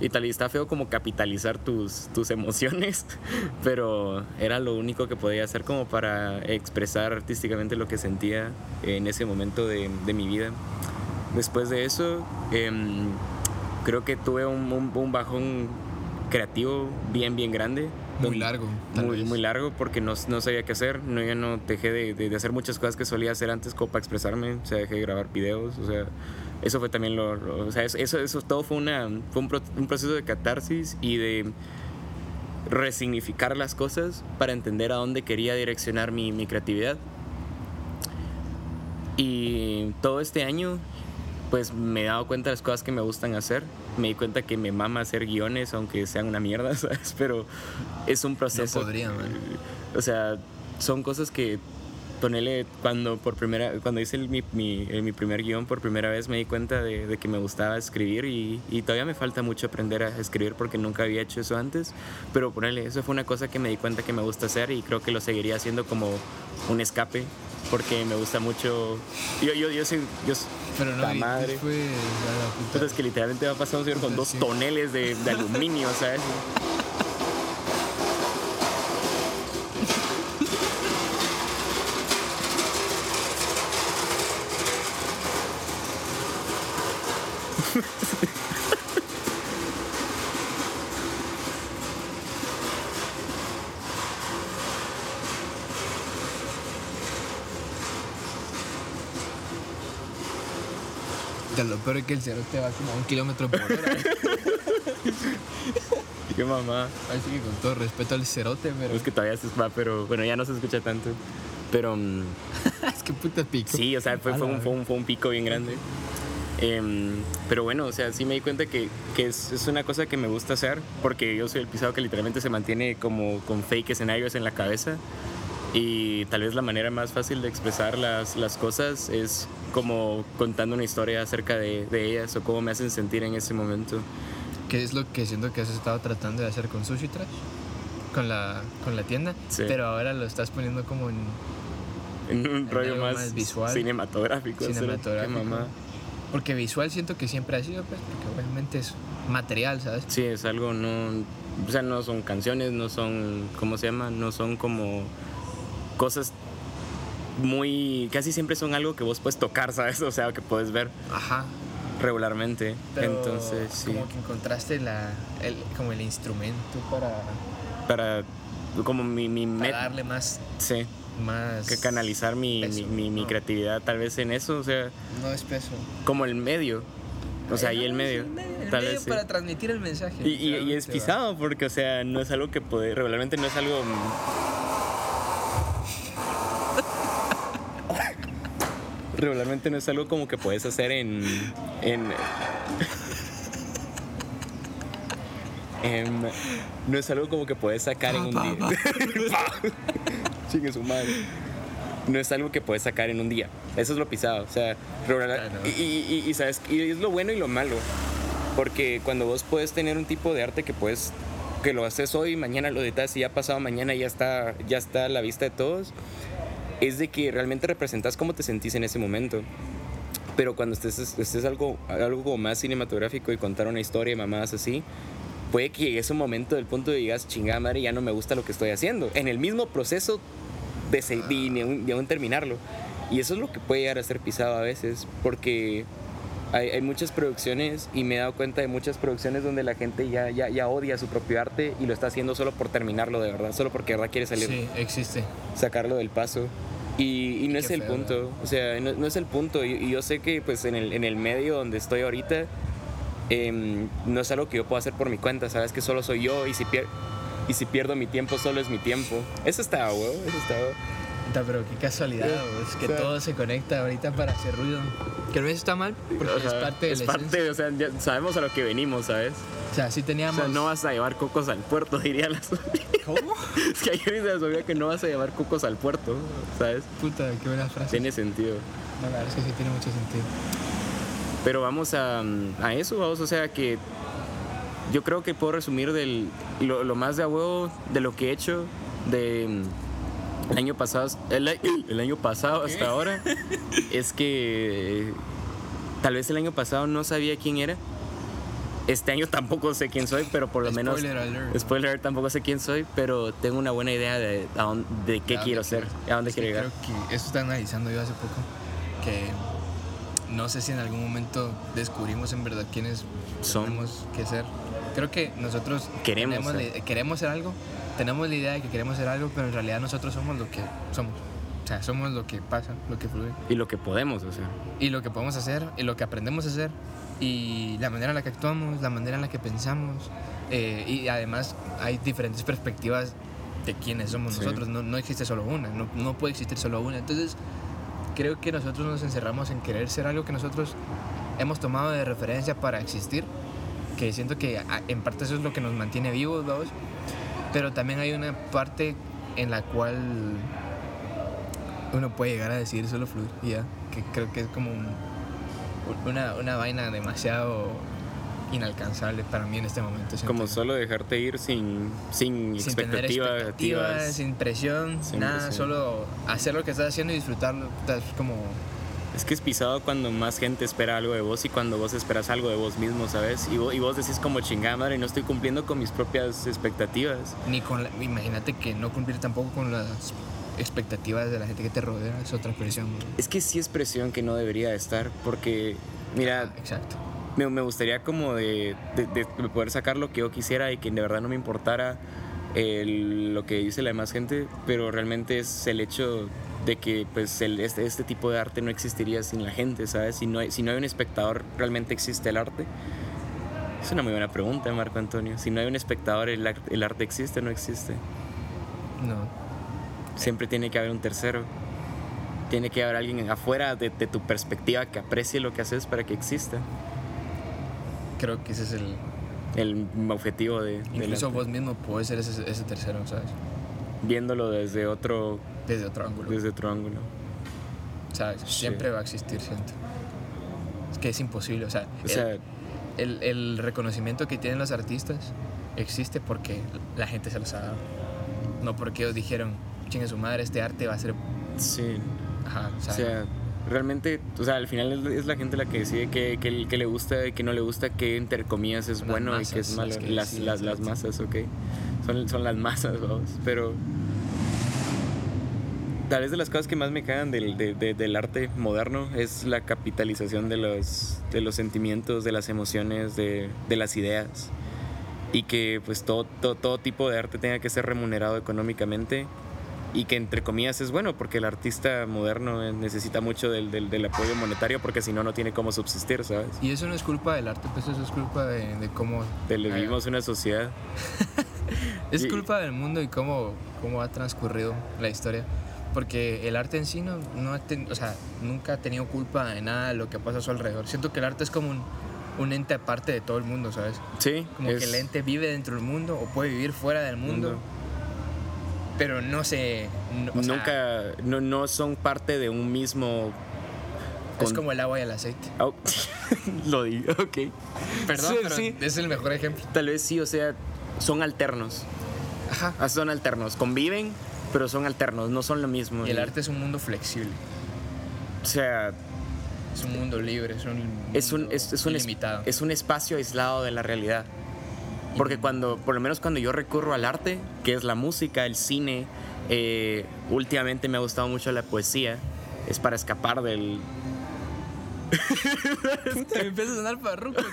Y tal y está feo como capitalizar tus, tus emociones, pero era lo único que podía hacer como para expresar artísticamente lo que sentía en ese momento de, de mi vida. Después de eso, em, creo que tuve un, un- un bajón creativo bien, bien grande. Muy largo tal muy, vez. muy largo porque no, no sabía qué hacer. No, ya no dejé de, de- de hacer muchas cosas que solía hacer antes como para expresarme. O sea, dejé de grabar videos. O sea, eso fue también lo... lo- o sea, eso, eso, eso todo fue, una, fue un, pro- un proceso de catarsis y de resignificar las cosas para entender a dónde quería direccionar mi, mi creatividad. Y todo este año pues me he dado cuenta de las cosas que me gustan hacer. Me di cuenta que me mama hacer guiones, aunque sean una mierda, ¿sabes? Pero es un proceso. No podría, man. O sea, son cosas que ponele cuando por primera cuando hice el- mi, mi, eh, mi primer guion por primera vez me di cuenta de, de que me gustaba escribir y, y todavía me falta mucho aprender a escribir porque nunca había hecho eso antes pero ponele eso fue una cosa que me di cuenta que me gusta hacer y creo que lo seguiría haciendo como un escape porque me gusta mucho yo yo yo soy yo Pero no, y madre. a la puta. Entonces que literalmente va a pasar un señor con dos toneles de, de aluminio sabes De lo peor es que el cerote va como a un kilómetro por hora. qué mamá Así que con todo respeto al cerote, pero. es que todavía se va pero bueno ya no se escucha tanto pero mm, es que puta pico. Sí, o sea, fue, fue, un, fue, un, fue un pico bien grande. Em, pero bueno, o sea, sí me di cuenta que, que es, es, una cosa que me gusta hacer, porque yo soy el pisado que literalmente se mantiene como con fake escenarios en la cabeza. Y tal vez la manera más fácil de expresar las, las cosas es como contando una historia acerca de, de ellas o cómo me hacen sentir en ese momento. ¿Qué es lo que siento que has estado tratando de hacer con Sushi Trash? Con la, con la tienda. Sí. Pero ahora lo estás poniendo como en En un rollo más, más visual. cinematográfico. cinematográfico. Qué mamá. Porque visual siento que siempre ha sido, pues, porque obviamente es material, ¿sabes? Sí, es algo no. O sea, no son canciones, no son. ¿Cómo se llama? No son como cosas muy. Casi siempre son algo que vos puedes tocar, ¿sabes? O sea, que puedes ver Ajá. regularmente. Pero Entonces, sí. Como que encontraste la, el, como el instrumento para, Para. Como mi. mi para darle más, sí, más. que canalizar mi, mi, peso, mi- mi ¿no? creatividad tal vez en eso, o sea, No es peso. como el medio. O sea, ahí el Ajá, medio. sí, el medio, el tal medio vez sí. para transmitir el mensaje. Y, y- y es pisado porque, o sea, no es algo que puede, regularmente no es algo... regularmente no es algo como que puedes hacer en... en no es algo como que puedes sacar en un Pa, día. pa, Chingue su madre. No es algo que puedes sacar en un día. Eso es lo pisado. O sea, Claro. y, y- y- y sabes, y es lo bueno y lo malo. Porque cuando vos puedes tener un tipo de arte que puedes que lo haces hoy, mañana lo editas y ya pasado mañana ya está ya está a la vista de todos, es de que realmente representas cómo te sentís en ese momento. Pero cuando estés, estés algo, algo más cinematográfico y contar una historia y mamadas así, puede que llegue ese momento del punto de digas, chingada madre, ya no me gusta lo que estoy haciendo. En el mismo proceso de, de, de aún- terminarlo. Y eso es lo que puede llegar a ser pisado a veces, porque hay, hay muchas producciones y me he dado cuenta de muchas producciones donde la gente ya, ya, ya odia su propio arte y lo está haciendo solo por terminarlo de verdad, solo porque de verdad quiere salir Sí, existe. sacarlo del paso. Y, y no Qué es el punto, o sea, no, no es el punto. Y, y yo sé que pues en el, en el medio donde estoy ahorita, em, no es algo que yo pueda hacer por mi cuenta, sabes que solo soy yo y si, pier- y si pierdo mi tiempo, solo es mi tiempo. Eso está, huevo, eso está. huevo. Pero qué casualidad, Sí. es que O sea- todo se conecta ahorita para hacer ruido. Que a veces está mal, porque es Ajá, parte de es la parte, esencia. o sea, ya sabemos a lo que venimos, ¿sabes? O sea, sí O teníamos... sea, no vas a llevar cocos al puerto, diría la Sofía. ¿Cómo? Es que ayer dice la Sofía que no vas a llevar cocos al puerto, ¿sabes? Puta, qué buena frase. Tiene sentido. No, la verdad es que sí tiene mucho sentido. Pero vamos a, a eso, vamos, o sea que yo creo que puedo resumir del, lo, lo más de a huevo de lo que he hecho de el año pasado, el, año pasado hasta ahora, es que tal vez el año pasado no sabía quién era. Este año tampoco sé quién soy, pero por lo menos... Spoiler alert. Spoiler, alert, tampoco sé quién soy, pero tengo una buena idea de, de qué ¿A quiero ser, a dónde quiero llegar. Creo que eso está analizando yo hace poco. Que no sé si en algún momento descubrimos en verdad quiénes Somos. que ser. Creo que nosotros Queremos tenemos ser. queremos ser algo, tenemos la idea de que queremos ser algo, pero en realidad nosotros somos lo que somos. O sea, somos lo que pasa, lo que fluye. Y lo que podemos, o sea. Y lo que podemos hacer, y lo que aprendemos a hacer, y la manera en la que actuamos, la manera en la que pensamos. eh, y además hay diferentes perspectivas de quiénes somos Sí. nosotros. No, no existe solo una, no, no puede existir solo una. Entonces, creo que nosotros nos encerramos en querer ser algo que nosotros hemos tomado de referencia para existir, que siento que a- en parte eso es lo que nos mantiene vivos, vamos. Pero también hay una parte en la cual uno puede llegar a decir solo fluir, ya, que creo que es como un- una, una vaina demasiado inalcanzable para mí en este momento. Como solo dejarte ir sin, sin, sin expectativas, sin presión, Sin nada, presión. solo hacer lo que estás haciendo y disfrutarlo. Es como Es que es pisado cuando más gente espera algo de vos y cuando vos esperas algo de vos mismo, ¿sabes? Y vos, y vos decís como chingada madre, no estoy cumpliendo con mis propias expectativas. ni con la- imagínate que no cumplir tampoco con las expectativas de la gente que te rodea es otra presión. Es que sí es presión que no debería de estar, porque, mira, Ah, exacto. Me, me gustaría como de, de- de poder sacar lo que yo quisiera y que de verdad no me importara el- lo que dice la demás gente, pero realmente es el hecho de que pues el- este, este tipo de arte no existiría sin la gente, ¿sabes? Si no, hay, si no hay un espectador, ¿realmente existe el arte? Es una muy buena pregunta, Marco Antonio. Si no hay un espectador, ¿el, ar- el arte existe o no existe? No. Siempre tiene que haber un tercero. Tiene que haber alguien afuera de, de tu perspectiva que aprecie lo que haces para que exista. Creo que ese es el. El objetivo de, Incluso vos mismo puedes ser ese, ese tercero, ¿sabes? viéndolo desde otro Desde otro ángulo. desde otro ángulo. ¿Sabes? Sí. Siempre va a existir, siento. Es que es imposible, o sea, O el- sea, el, el reconocimiento que tienen los artistas existe porque la gente se los ha dado. No porque ellos dijeron, chingue su madre, este arte va a ser. sí, Ajá, o sea, realmente, o sea, al final es, la gente la que decide qué que, que le gusta y qué no le gusta, qué entre comillas es Las bueno y qué es malo. las que Las, las, las masas, ok. Son, son las masas, vamos. Pero tal vez de las cosas que más me cagan del, de- de- del arte moderno es la capitalización de los, de los sentimientos, de las emociones, de, de las ideas. Y que pues todo, todo, todo tipo de arte tenga que ser remunerado económicamente y que entre comillas es bueno porque el artista moderno necesita mucho del, del, del apoyo monetario porque si no, no tiene cómo subsistir, ¿sabes? Y eso no es culpa del arte, pues eso es culpa de, de cómo. De- Ah, vivimos una sociedad. Es y- culpa del mundo y cómo, cómo ha transcurrido la historia. Porque el arte en sí no, no ha ten- o sea, nunca ha tenido culpa de nada de lo que pasa a su alrededor. Siento que el arte es como un, un ente aparte de todo el mundo, ¿sabes? Sí, Como es- que el ente vive dentro del mundo o puede vivir fuera del mundo. Mundo. Pero no se. no- o sea, nunca, no, no son parte de un mismo... Es como el agua y el aceite. Oh, lo digo, ok. Perdón, Sí, pero sí. es el mejor ejemplo. Tal vez sí, o sea, son alternos. Ajá. Ah, Son alternos, conviven, pero son alternos, no son lo mismo. Y el arte es un mundo flexible. O sea, Es un mundo libre, es un es un, mundo es, es un, es un espacio aislado de la realidad. Porque cuando, por lo menos cuando yo recurro al arte, que es la música, el cine, eh, últimamente me ha gustado mucho la poesía, es para escapar del... Me empieza a sonar parruco.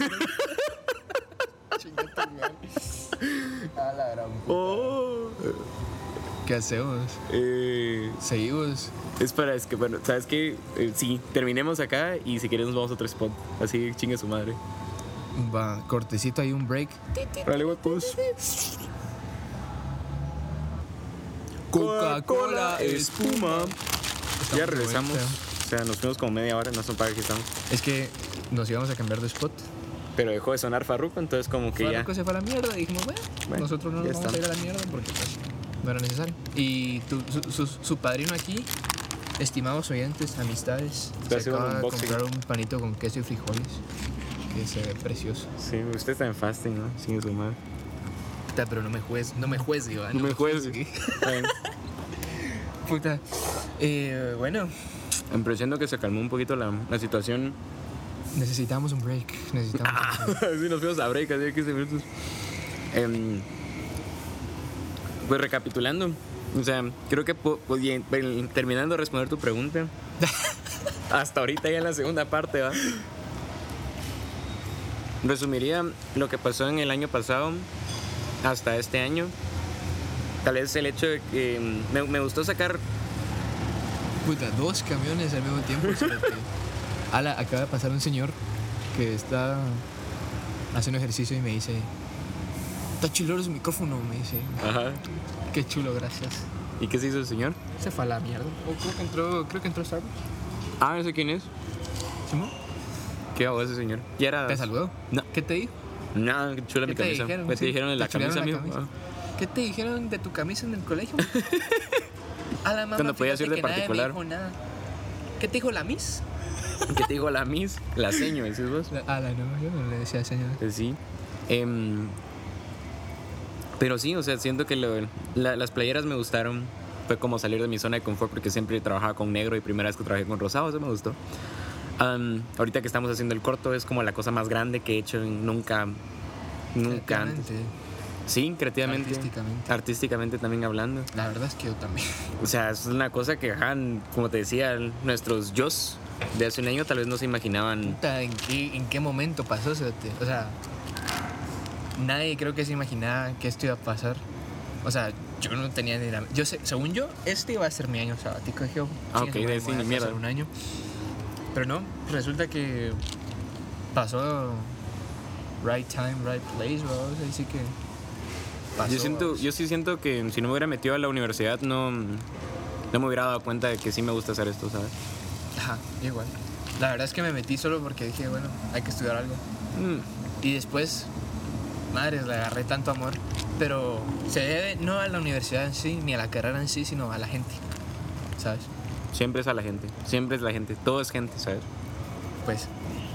A la gran puta. Oh, ¿Qué hacemos? eh, Seguimos. es para, es que, bueno, ¿sabes qué? Eh, sí, terminemos acá y si quieres nos vamos a otro spot. Así chingue su madre. Va, cortecito ahí un break. Vale, huevos. Coca-Cola, espuma. Ya regresamos. O sea, nos fuimos como media hora, no son para que estamos. Es que nos íbamos a cambiar de spot. Pero dejó de sonar Farruko, entonces como que ya. Farruko se fue a la mierda y dijimos, bueno, Bueno, nosotros no ya nos vamos a ir a la mierda porque pues, no era necesario. Y tu- su, su- su padrino aquí, estimados oyentes, amistades, se acaba de comprar un panito con queso y frijoles que se ve precioso. Sí, usted está en fasting, ¿no? Sin su madre. Puta, pero no me juegues, no me juegues, Iván. No me bien. Puta. Eh, bueno, siento que se calmó un poquito la, la situación. necesitamos un break. Necesitamos un break. sí, nos fuimos a break, así de 15 minutos. Em, pues recapitulando, o sea, creo que terminando de responder tu pregunta, hasta ahorita ya en la segunda parte, ¿va? Resumiría lo que pasó en el año pasado hasta este año. Tal vez el hecho de que mm, me, me gustó sacar Puta, dos camiones al mismo tiempo. Ala, acaba de pasar un señor que está haciendo ejercicio y me dice: Está chulero su micrófono. Me dice: Ajá. Qué chulo, gracias. ¿Y qué se hizo el señor? Se fue a la mierda. O creo que entró, creo que entró Starbucks. Ah, no sé quién es. ¿Simón? ¿Qué hago ese señor? ¿Ya era? ¿Te saludó? No. ¿Qué te dijo? Nada, qué chula ¿Qué mi te camisa. dijeron? ¿Qué Sí, te dijeron de te la camisa, amigo? ¿Qué te dijeron de tu camisa en el colegio? A la mamá, Cuando podías ir de nadie me particular. dijo nada. ¿Qué te dijo la Miss? ¿Qué te dijo la Miss? La seño, decís vos. A la no, yo no le decía señor. Eh, Sí. Em, pero sí, o sea, siento que lo- la- las playeras me gustaron. Fue como salir de mi zona de confort porque siempre trabajaba con negro y primera vez que trabajé con rosado, eso me gustó. Am, ahorita que estamos haciendo el corto es como la cosa más grande que he hecho nunca, nunca antes. Sí, creativamente. Artísticamente. Artísticamente también hablando. La verdad es que yo también. O sea, es una cosa que, ajá, como te decía, nuestros yo de hace un año tal vez no se imaginaban. Puta, ¿En qué, ¿En qué momento pasó? O sea, nadie creo que se imaginaba que esto iba a pasar. O sea, yo no tenía ni la... Yo sé, según yo, este iba a ser mi año sabático. Dije, Ah, ok, de ni mierda. un año. Pero no, resulta que pasó right time, right place, vamos, así que pasó. yo, siento, vamos. yo sí siento que si no me hubiera metido a la universidad no, no me hubiera dado cuenta de que sí me gusta hacer esto, ¿sabes? Ajá, igual. La verdad es que me metí solo porque dije, bueno, hay que estudiar algo. Mm, Y después, madre, le agarré tanto amor. Pero se debe no a la universidad en sí, ni a la carrera en sí, sino a la gente. ¿Sabes? Siempre es a la gente, siempre es la gente, todo es gente, ¿sabes? Pues,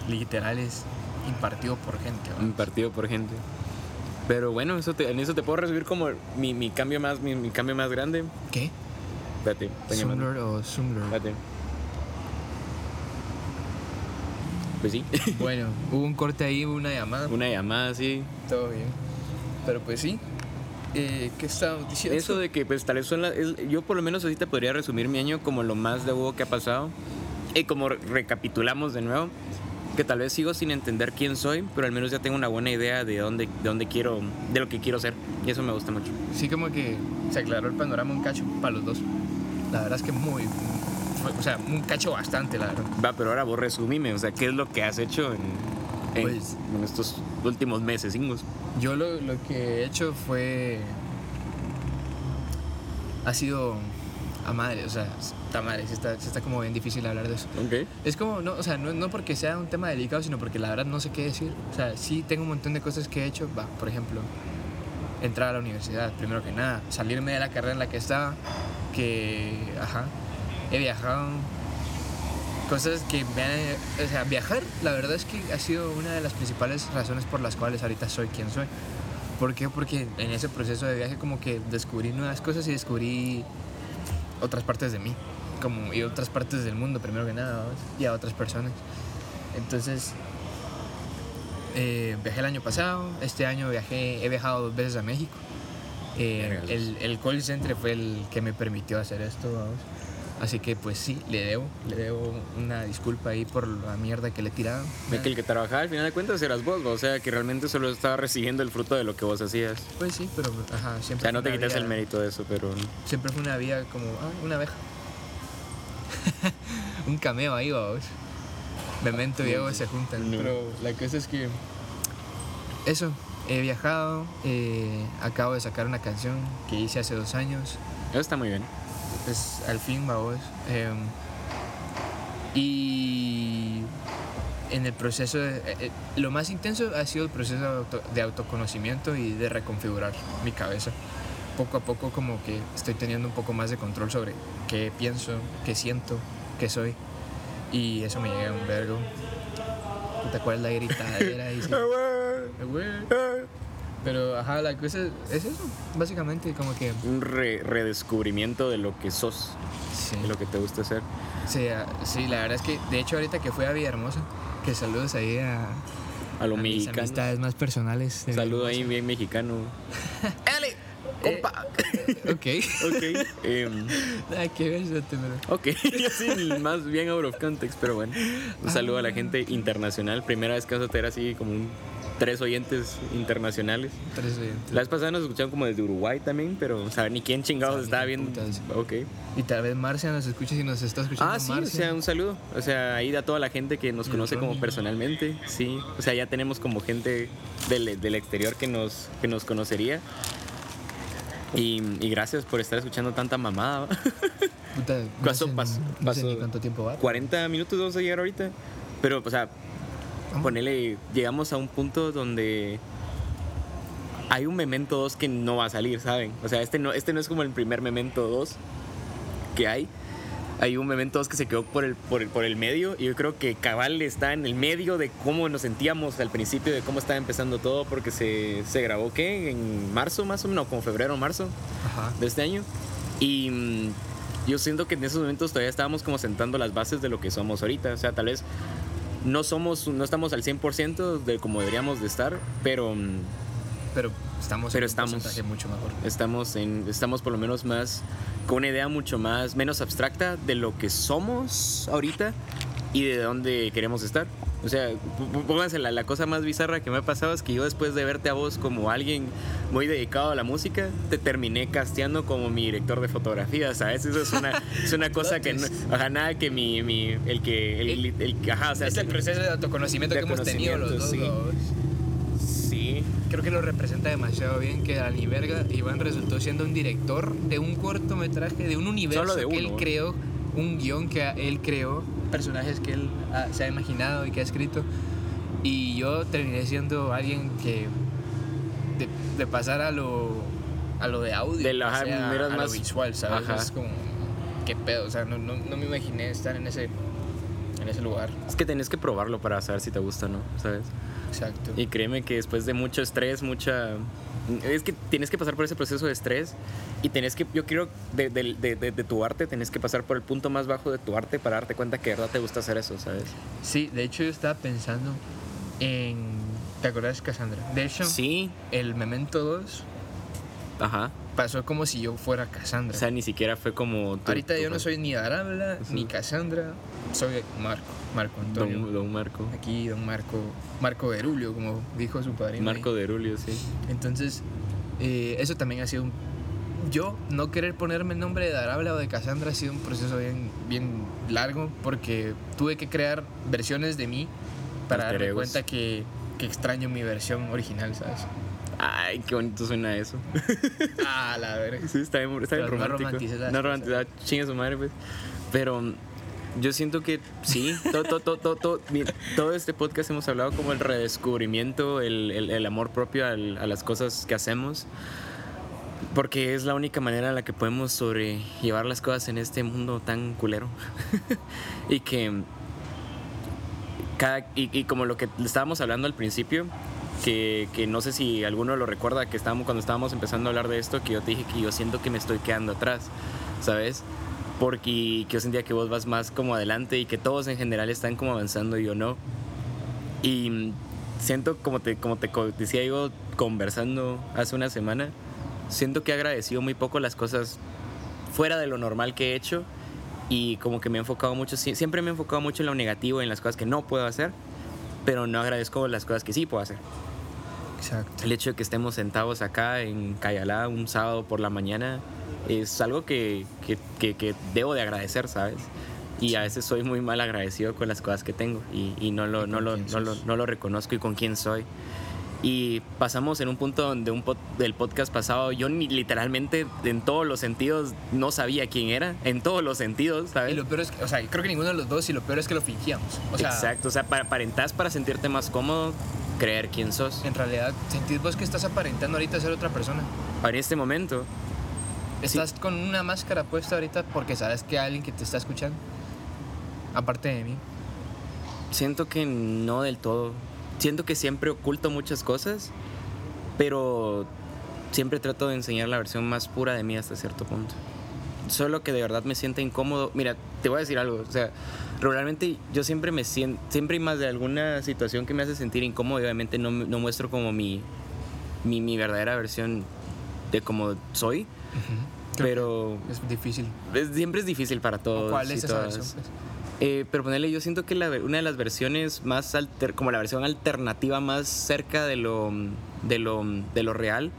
literal es impartido por gente. ¿va? Impartido por gente. Pero bueno, eso te- en eso te puedo recibir como mi, mi cambio más mi, mi cambio más grande. ¿Qué? Espérate. Zoomlord o Zoomlord. Espérate. Pues sí, Bueno, hubo un corte ahí, hubo una llamada. una llamada así. Todo bien. Pero pues sí. Eh, ¿Qué estábamos diciendo? Eso de que pues tal vez son las... yo por lo menos ahorita podría resumir mi año como lo más de huevo que ha pasado. Y como re- recapitulamos de nuevo, que tal vez sigo sin entender quién soy, pero al menos ya tengo una buena idea de dónde, de dónde quiero, de lo que quiero ser. Y eso me gusta mucho. Sí, como que se aclaró el panorama un cacho para los dos. La verdad es que muy. O sea, un cacho bastante, la verdad. Va, pero ahora vos resumime, o sea, ¿qué es lo que has hecho en, en, Pues- en estos últimos meses? Yo lo, lo que he hecho fue. Ha sido. A madre, o sea, está madre, sí está, sí está como bien difícil hablar de eso. Ok. Es como, no, o sea, no, no porque sea un tema delicado, sino porque la verdad no sé qué decir. O sea, sí tengo un montón de cosas que he hecho. Va, por ejemplo, entrar a la universidad, primero que nada. Salirme de la carrera en la que estaba, que, ajá, he viajado. Cosas que me han... O sea, viajar, la verdad es que ha sido una de las principales razones por las cuales ahorita soy quien soy. ¿Por qué? Porque en ese proceso de viaje como que descubrí nuevas cosas y descubrí otras partes de mí, como y otras partes del mundo, primero que nada, y a otras personas. Entonces, eh, viajé el año pasado, este año viajé, he viajado dos veces a México. Eh, el, el call center fue el que me permitió hacer esto, vamos. Así que pues sí, le debo, le debo una disculpa ahí por la mierda que le he tirado. De que el que trabajaba al final de cuentas eras vos, o sea, que realmente solo estaba recibiendo el fruto de lo que vos hacías. Pues sí, pero ajá, O siempre sea, no te quitas el mérito de eso, pero... Siempre fue una vía como, ah, una abeja. un cameo ahí, vamos. Memento y Diego se juntan. No. Pero la cosa es que. Eso, he viajado, eh, acabo de sacar una canción que hice hace dos años. Eso está muy bien. Pues al fin, vamos. em, y en el proceso, de- eh, eh, lo más intenso ha sido el proceso de, auto- de autoconocimiento y de reconfigurar mi cabeza. Poco a poco como que estoy teniendo un poco más de control sobre qué pienso, qué siento, qué soy. Y eso me llega un vergo. ¿Te acuerdas la gritadera? Y sí. Ah. Pero, ajá, la cosa es eso, básicamente, como que... Un re- redescubrimiento de lo que sos, Sí. de lo que te gusta hacer. Sí, ah, sí, la verdad es que, de hecho, ahorita que fui a Villahermosa, que saludos ahí a, A lo a mis mexicano. amistades más personales. Saludo ahí bien mexicano. ¡Ele! ¡Compa! Ok. ok. em, Nada que ver, pero- ok, así más bien out of context, pero bueno. Un saludo a la gente internacional. Primera vez que vas a tener así como un, tres oyentes internacionales. Tres oyentes. La vez pasada nos escucharon como desde Uruguay también, pero o sea, ni quién chingados Sabe estaba viendo. putas. Ok. Y tal vez Marcia nos escuche si nos está escuchando. Ah, sí, o Marcia. sea, un saludo. O sea, ahí a toda la gente que nos conoce como personalmente, sí. O sea, ya tenemos como gente del, del exterior que nos, que nos conocería. Y, y gracias por estar escuchando tanta mamada. Puta, no Pasó- sé, pasó- no sé pasó. ni cuánto tiempo va. 40 minutos vamos a llegar ahorita. Pero, o sea, ponele, llegamos a un punto donde hay un Memento 2 que no va a salir, ¿saben? O sea, este no, este no es como el primer Memento 2 que hay. Hay un Memento 2 que se quedó por el, por, el, por el medio y yo creo que Cabal está en el medio de cómo nos sentíamos al principio, de cómo estaba empezando todo, porque se, se grabó, ¿qué? En marzo más o menos, como febrero o marzo Ajá. de este año. Y mm, yo siento que en esos momentos todavía estábamos como sentando las bases de lo que somos ahorita. O sea, tal vez no somos, no estamos al 100% de como deberíamos de estar, pero mm, Pero estamos Pero en un estamos. mucho mejor. estamos, en, estamos por lo menos más con una idea mucho más, menos abstracta de lo que somos ahorita y de dónde queremos estar. O sea, pónganse la, la cosa más bizarra que me ha pasado es que yo después de verte a vos como alguien muy dedicado a la música, te terminé casteando como mi director de fotografía, ¿sabes? Eso es una, es una cosa que no, ajá, nada que mi, mi el que, el, el- el- ajá, o sea, es el proceso de autoconocimiento de que hemos tenido los dos. ¿no? sí, Creo que lo representa demasiado bien que a ni verga Iván resultó siendo un director de un cortometraje, de un universo Solo de que uno, él ¿eh? creó, un guion que él creó, personajes que él ah, se ha imaginado y que ha escrito. Y yo terminé siendo alguien que de, de pasar a lo, a lo de audio, De la- pasé ajá, a, a lo más- visual, ¿sabes? ajá. Es como, qué pedo, o sea, no, no, no me imaginé estar en ese, en ese lugar. es que tenés que probarlo para saber si te gusta o no, ¿sabes? Exacto. Y créeme que después de mucho estrés, mucha... Es que tienes que pasar por ese proceso de estrés y tenés que, yo creo, de, de- de- de- de tu arte, tenés que pasar por el punto más bajo de tu arte para darte cuenta que de verdad te gusta hacer eso, ¿sabes? Sí, de hecho yo estaba pensando en... ¿Te acuerdas, Cassandra? De hecho, Sí, el Memento 2 ajá. pasó como si yo fuera Cassandra. O sea, ni siquiera fue como... tu- Ahorita yo no soy ni Arabla ni Cassandra, soy Marco, Marco Antonio. Don, don Marco. Aquí don Marco, Marco Berulio, como dijo su padrino. ahí. Marco de Rulio, sí. Entonces, eh, eso también ha sido un... Yo no querer ponerme el nombre de Darabla o de Cassandra ha sido un proceso bien, bien largo porque tuve que crear versiones de mí para darme cuenta que, que extraño mi versión original, ¿sabes? Ay, qué bonito suena eso. Ah, la verga. Sí, está bien, está bien romántico. No romanticidad, chinga su madre, pues. Pero mm, yo siento que sí, todo, todo, todo, todo, todo, mi- todo este podcast hemos hablado como el redescubrimiento, el, el, el amor propio al- a las cosas que hacemos. Porque es la única manera en la que podemos sobrellevar las cosas en este mundo tan culero. y que cada, y, y como lo que estábamos hablando al principio, que, que no sé si alguno lo recuerda, que estábamos, cuando estábamos empezando a hablar de esto, que yo te dije que yo siento que me estoy quedando atrás, ¿sabes? Porque que yo sentía que vos vas más como adelante y que todos en general están como avanzando y yo no. Y siento, como te, como te decía yo conversando hace una semana, siento que he agradecido muy poco las cosas fuera de lo normal que he hecho y como que me he enfocado mucho, sie- siempre me he enfocado mucho en lo negativo, en las cosas que no puedo hacer, pero no agradezco las cosas que sí puedo hacer. Exacto. El hecho de que estemos sentados acá en Cayalá un sábado por la mañana es algo que, que, que- que debo de agradecer, ¿sabes? Y a veces soy muy mal agradecido con las cosas que tengo y, y no, lo, ¿Y no, lo, no, lo, no lo reconozco y con quién soy. Y pasamos en un punto donde un pod- del podcast pasado yo ni literalmente en todos los sentidos no sabía quién era, en todos los sentidos, ¿sabes? Y lo peor es que, o sea, creo que ninguno de los dos y lo peor es que lo fingíamos. O sea, Exacto, o sea, para, aparentás para sentirte más cómodo, creer quién sos. en realidad, sentís vos que estás aparentando ahorita ser otra persona. En este momento, Estás con una máscara puesta ahorita porque sabes que hay alguien que te está escuchando. Aparte de mí. Siento que no del todo. Siento que siempre oculto muchas cosas, pero siempre trato de enseñar la versión más pura de mí hasta cierto punto. Solo que de verdad me sienta incómodo. Mira, te voy a decir algo. O sea, regularmente yo siempre me siento, siempre hay más de alguna situación que me hace sentir incómodo y obviamente no, no muestro como mi, mi, mi verdadera versión de cómo soy. Pero Es difícil. es- siempre es difícil para todos. ¿Cuál es esa versión? pues? Eh, pero ponerle, yo siento que la una de las versiones más, alter- como la versión alternativa más cerca de lo, de lo, de lo real,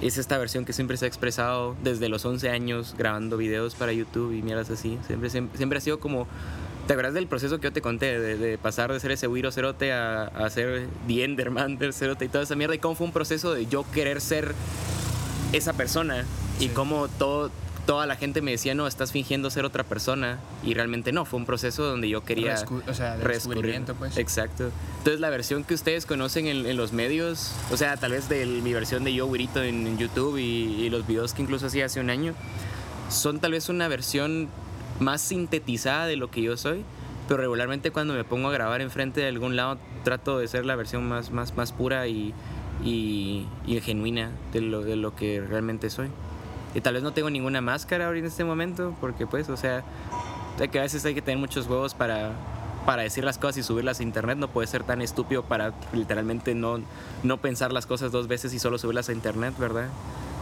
es esta versión que siempre se ha expresado desde los 11 años grabando videos para YouTube y mierdas así. Siempre, siempre, siempre ha sido como... ¿Te acuerdas del proceso que yo te conté? De, de pasar de ser ese Wiro Cerote a, a ser The Enderman del Cerote y toda esa mierda. Y cómo fue un proceso de yo querer ser esa persona. Y cómo todo toda la gente me decía, no, estás fingiendo ser otra persona. Y realmente no, fue un proceso donde yo quería... Rescu- o sea, de reescurrir. descubrimiento, pues. Exacto. Entonces la versión que ustedes conocen en, en los medios, o sea, tal vez de mi versión de yo, Wirito, en, en YouTube y, y los videos que incluso hacía hace un año, son tal vez una versión más sintetizada de lo que yo soy. Pero regularmente cuando me pongo a grabar enfrente de algún lado, trato de ser la versión más, más, más pura y, y, y genuina de lo, de lo que realmente soy. Y tal vez no tengo ninguna máscara ahorita en este momento, porque pues, o sea, que a veces hay que tener muchos huevos para, para decir las cosas y subirlas a internet. No puede ser tan estúpido para literalmente no, no pensar las cosas dos veces y solo subirlas a internet, ¿verdad?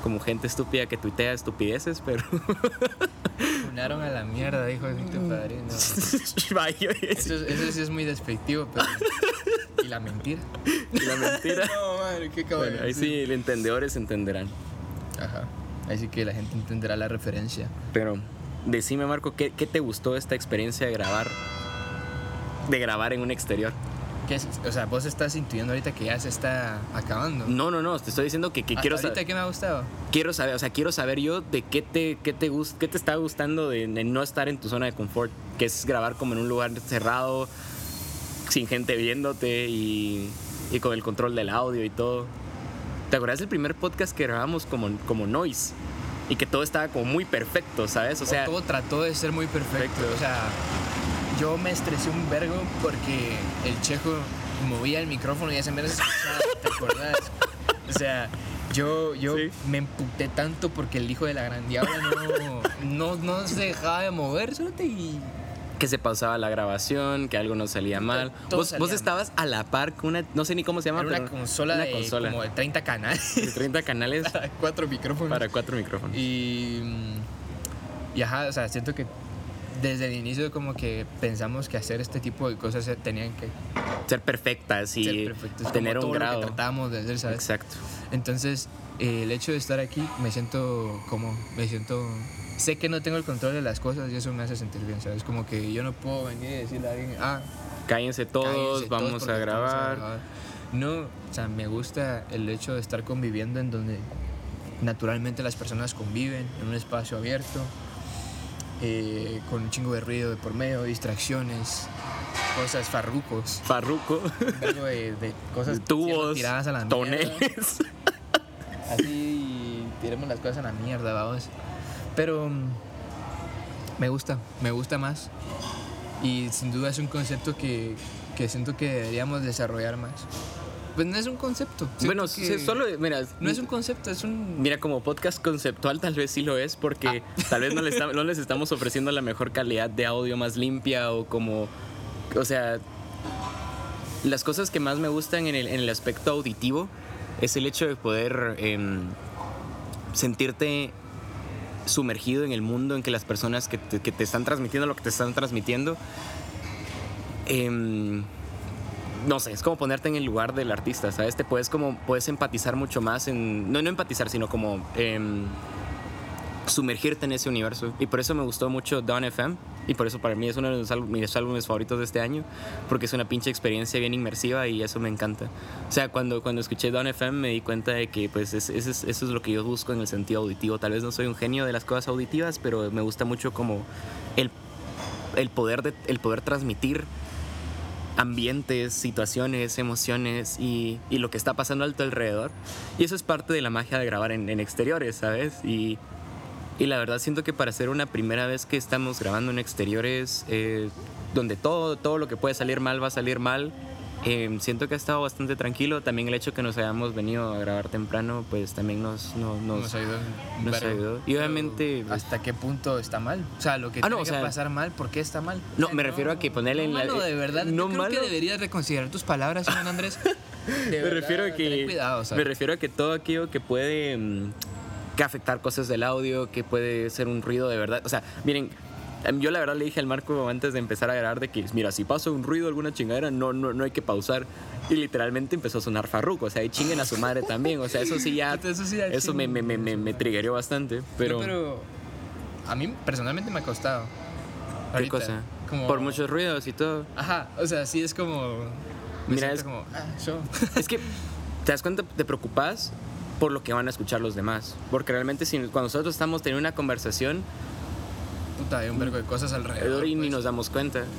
Como gente estúpida que tuitea estupideces, pero... Funaron a la mierda, dijo tu padrino. Vaya, Eso, es- eso sí es muy despectivo, pero. Y la mentira. y la mentira. No, madre, qué cabrón. Bueno, ahí sí, los entendedores entenderán. Ajá. Ahí sí que la gente entenderá la referencia. Pero decime, Marco, ¿qué, qué te gustó esta experiencia de grabar? De grabar en un exterior. ¿Qué es? O sea, vos estás intuyendo ahorita que ya se está acabando. No, no, no, te estoy diciendo que, que Hasta quiero ahorita saber. que me ha gustado. Quiero saber, o sea, quiero saber yo de qué te, qué te, gust- qué te está gustando de, de no estar en tu zona de confort, que es grabar como en un lugar cerrado, sin gente viéndote y, y con el control del audio y todo. ¿Te acuerdas del primer podcast que grabamos como, como noise? Y que todo estaba como muy perfecto, ¿sabes? O sea, todo trató de ser muy perfecto. Perfecto. O sea, yo me estresé un vergo porque el chejo movía el micrófono y ese se escuchaba, ¿te acordás? O sea, yo, yo Sí. me emputé tanto porque el hijo de la gran diabla no, no, no se dejaba de mover, solo te y que se pausaba la grabación, que algo no salía mal. todo Vos, salía vos mal. estabas a la par con una, no sé ni cómo se llama, era una pero consola, una de, consola como de 30 canales, de 30 canales para cuatro micrófonos. para cuatro micrófonos. Y, mm, y ajá, o sea, siento que desde el inicio como que pensamos que hacer este tipo de cosas tenían que Ser perfectas y ser perfectas, tener un grado. lo que tratábamos de hacer, ¿sabes? Exacto. Entonces, eh, el hecho de estar aquí me siento como, me siento, sé que no tengo el control de las cosas y eso me hace sentir bien, ¿sabes? Como que yo no puedo venir y decirle a alguien, ah, Cállense todos, cállense todos vamos a grabar. No, o sea, me gusta el hecho de estar conviviendo en donde naturalmente las personas conviven, en un espacio abierto, eh, con un chingo de ruido de por medio, distracciones, cosas farrucos, Farruco, algo de, de cosas tubos, tiradas a la mierda. toneles. Así tiremos las cosas a la mierda, vamos. Pero mm, me gusta, me gusta más. Y sin duda es un concepto que, que siento que deberíamos desarrollar más. Pues no es un concepto. Bueno, solo, mira, No es un concepto, es un... Mira, como podcast conceptual tal vez sí lo es porque Ah. tal vez no, le esta- no les estamos ofreciendo la mejor calidad de audio más limpia o como, o sea, las cosas que más me gustan en el, en el aspecto auditivo es el hecho de poder em, sentirte sumergido en el mundo en que las personas que te, que te están transmitiendo lo que te están transmitiendo em, no sé, es como ponerte en el lugar del artista, ¿sabes? Te puedes como, puedes empatizar mucho más en, no, no empatizar, sino como em, sumergirte en ese universo. Y por eso me gustó mucho Dawn FM, y por eso para mí es uno de mis álbumes favoritos de este año, porque es una pinche experiencia bien inmersiva y eso me encanta. O sea, cuando, cuando escuché Dawn FM me di cuenta de que pues es- es- es- eso es lo que yo busco en el sentido auditivo. Tal vez no soy un genio de las cosas auditivas, pero me gusta mucho como el, el, poder, de, el poder transmitir ambientes, situaciones, emociones y, y lo que está pasando a tu alrededor. Y eso es parte de la magia de grabar en, en exteriores, ¿sabes? Y, y la verdad siento que para ser una primera vez que estamos grabando en exteriores, eh, donde todo, todo lo que puede salir mal va a salir mal, eh, siento que ha estado bastante tranquilo. También el hecho que nos hayamos venido a grabar temprano, pues también nos, no- nos, Nos ayudó. nos ayudó. Y obviamente, pues- ¿Hasta qué punto está mal? O sea, lo que Ah, no, tiene o que sea- pasar mal, ¿por qué está mal? No, O sea, me refiero a que ponerle en la- No, de verdad, no yo creo malo. que deberías reconsiderar tus palabras, Juan Andrés. Me verdad, refiero a que cuidado, me refiero a que todo aquello que puede mm, que afectar cosas del audio que puede ser un ruido de verdad o sea miren em, yo la verdad le dije al Marco antes de empezar a grabar de que mira si pasa un ruido alguna chingadera no no no hay que pausar y literalmente empezó a sonar farruco o sea y chinguen a su madre también o sea eso sí ya eso sí ya eso me me me me, me triggerió bastante pero, No, pero a mí personalmente me ha costado. qué Ahorita, cosa Como- por muchos ruidos y todo Ajá, o sea, sí es como. Me Mira, es- como. Ah, yo. es que te das cuenta te preocupas por lo que van a escuchar los demás. Porque realmente si, cuando nosotros estamos teniendo una conversación, Puta, hay un vergo de cosas alrededor. y ni pues. nos damos cuenta.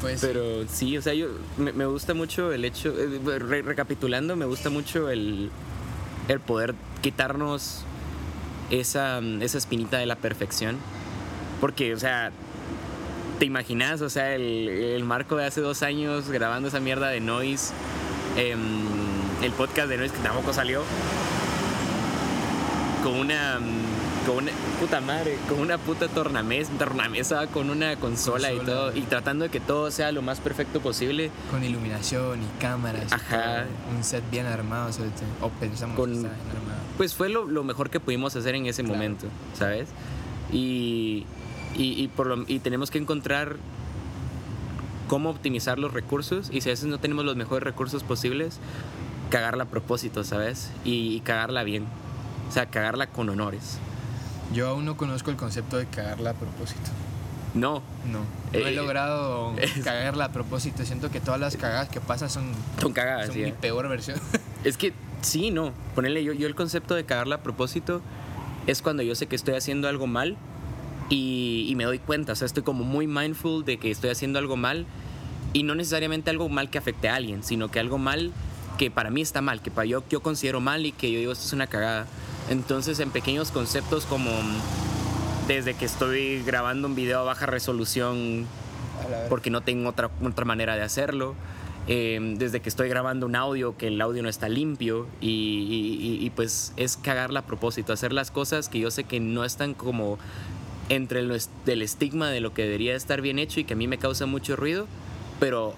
Pues. Pero sí, o sea, yo me, me gusta mucho el hecho, eh, re- recapitulando, me gusta mucho el, el poder quitarnos esa, esa espinita de la perfección. Porque, o sea, ¿te imaginas? O sea, el, el Marco de hace dos años grabando esa mierda de Noise, em, el podcast de Noise que tampoco salió, con una... Con una puta madre, con una puta tornamesa, tornamesa con una consola, y Consola. todo, y tratando de que todo sea lo más perfecto posible. Con iluminación y cámaras. y Ajá. todo, un set bien armado, sobre todo, o pensamos Con- que estaba bien armado. pues fue lo, lo mejor que pudimos hacer en ese Claro. momento, ¿sabes? Y, y, y por lo- y tenemos que encontrar cómo optimizar los recursos y si a veces no tenemos los mejores recursos posibles, cagarla a propósito, ¿sabes? Y, y cagarla bien, o sea, cagarla con honores. Yo aún no conozco el concepto de cagarla a propósito. No, No, no he Eh, logrado es- cagarla a propósito. Siento que todas las cagadas que pasan son, son cagadas. son ¿sí? mi peor versión. Es que sí, no. Ponerle yo, yo el concepto de cagarla a propósito es cuando yo sé que estoy haciendo algo mal y, y me doy cuenta. O sea, estoy como muy mindful de que estoy haciendo algo mal y no necesariamente algo mal que afecte a alguien, sino que algo mal que para mí está mal, que para yo, yo considero mal y que yo digo esto es una cagada. Entonces, en pequeños conceptos como desde que estoy grabando un video a baja resolución porque no tengo otra, otra manera de hacerlo. Eh, desde que estoy grabando un audio, que el audio no está limpio y, y- y- y, pues es cagarla a propósito, hacer las cosas que yo sé que no están como entre el, del estigma de lo que debería estar bien hecho y que a mí me causa mucho ruido, pero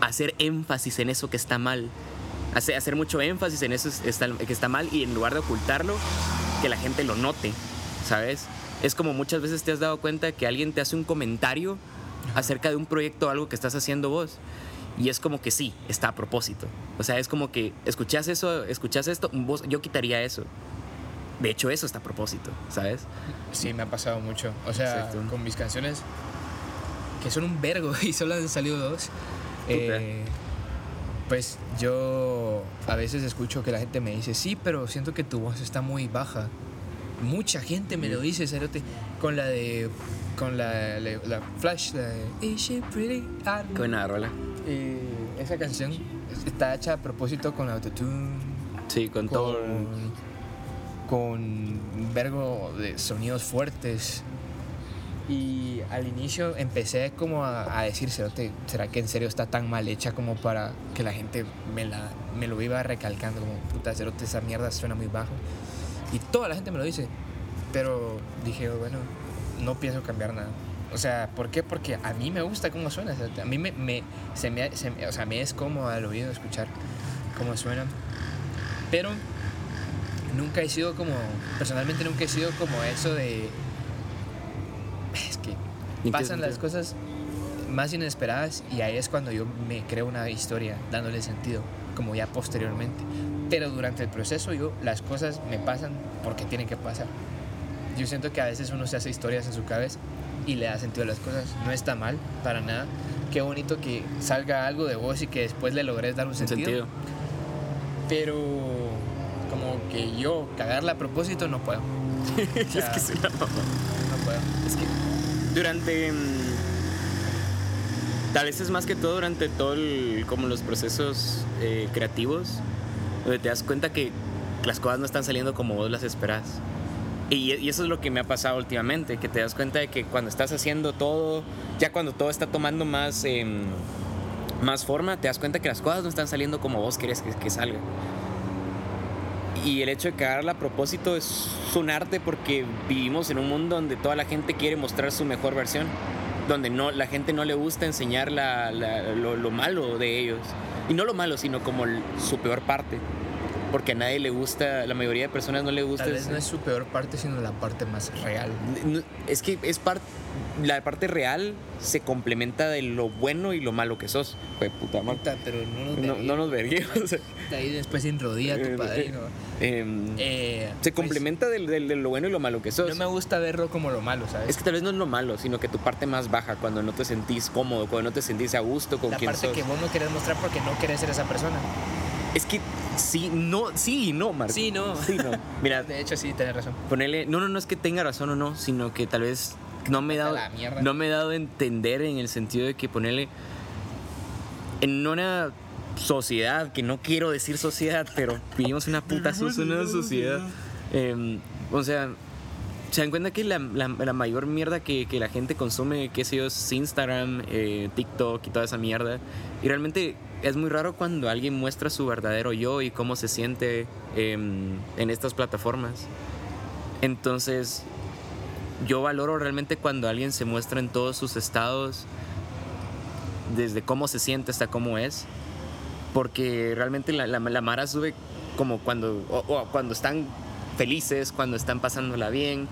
hacer énfasis en eso que está mal, hacer, hacer mucho énfasis en eso es- está- que está mal y en lugar de ocultarlo, que la gente lo note, ¿sabes? Es como muchas veces te has dado cuenta que alguien te hace un comentario acerca de un proyecto o algo que estás haciendo vos. Y es como que sí, está a propósito. O sea, es como que escuchas eso, escuchas esto, vos, yo quitaría eso. De hecho, eso está a propósito, ¿sabes? Sí, me ha pasado mucho. O sea, Exacto. con mis canciones, que son un vergo y solo han salido dos. eh, pues yo a veces escucho que la gente me dice, sí, pero siento que tu voz está muy baja. Mucha gente me lo dice, Cerote, con la de. Con la, la, la Flash, la de. Is she pretty? Don't Qué buena rola. Y esa canción está hecha a propósito con autotune, Sí, con, todo. con, con un vergo de sonidos fuertes. Y al inicio empecé como a, a decir, "Cerote, ¿será que en serio está tan mal hecha como para que la gente me, la, me lo iba recalcando? Como, puta, Cerote, esa mierda suena muy bajo. Y toda la gente me lo dice. Pero dije, bueno, no pienso cambiar nada. O sea, ¿por qué? Porque a mí me gusta cómo suena. a mí me, se me- o sea, me es cómodo al oído escuchar cómo suena. Pero nunca he sido como, personalmente nunca he sido como eso de... Pasan las cosas más inesperadas y ahí es cuando yo me creo una historia dándole sentido, como ya posteriormente. Pero durante el proceso yo, las cosas me pasan porque tienen que pasar. Yo siento que a veces uno se hace historias en su cabeza y le da sentido a las cosas. No está mal, para nada. Qué bonito que salga algo de vos y que después le logres dar un En sentido. sentido. Pero como que yo cagarla a propósito no puedo. es que es una mamá. No puedo. Es que durante. mm, Tal vez es más que todo durante todo el, como los procesos eh, creativos, donde te das cuenta que las cosas no están saliendo como vos las esperás. Y, y eso es lo que me ha pasado últimamente, que te das cuenta de que cuando estás haciendo todo, ya cuando todo está tomando más, em, más forma, te das cuenta que las cosas no están saliendo como vos querés que, que salgan. Y el hecho de cagarla a propósito es un arte porque vivimos en un mundo donde toda la gente quiere mostrar su mejor versión, donde no, la gente no le gusta enseñar la- lo, lo malo de ellos. Y no lo malo, sino como su peor parte. Porque a nadie le gusta, la mayoría de personas no le gusta. Tal vez no es su peor parte, sino la parte más real. no- es que es parte la parte real se complementa de lo bueno y lo malo que sos. Fue puta madre. Puta, pero no nos No, verguemos. no nos. De ahí después sin rodilla Eh, tu padrino. Em, Eh, se pues, complementa del- del- de, lo bueno y lo malo que sos. No me gusta verlo como lo malo, ¿sabes? Es que tal vez no es lo malo, sino que tu parte más baja, cuando no te sentís cómodo, cuando no te sentís a gusto con la quien parte sos. que vos no querés mostrar porque no querés ser esa persona. Es que sí, no, sí y no, Marco. Sí, no. Sí, no. Mira, De hecho, sí, tienes razón. ponerle, no, no, no es que tenga razón o no, sino que tal vez no me he dado, la mierda. no me he dado a entender en el sentido de que ponerle en una sociedad, que no quiero decir sociedad, pero vivimos una puta una sociedad. eh, o sea, se dan cuenta que la, la- la mayor mierda que, que la gente consume, qué sé yo, es Instagram, eh, TikTok y toda esa mierda. Y realmente es muy raro cuando alguien muestra su verdadero yo y cómo se siente em, en estas plataformas. Entonces, yo valoro realmente cuando alguien se muestra en todos sus estados, desde cómo se siente hasta cómo es. Porque realmente la, la, Mara sube como cuando, cuando están felices, cuando están pasándola bien,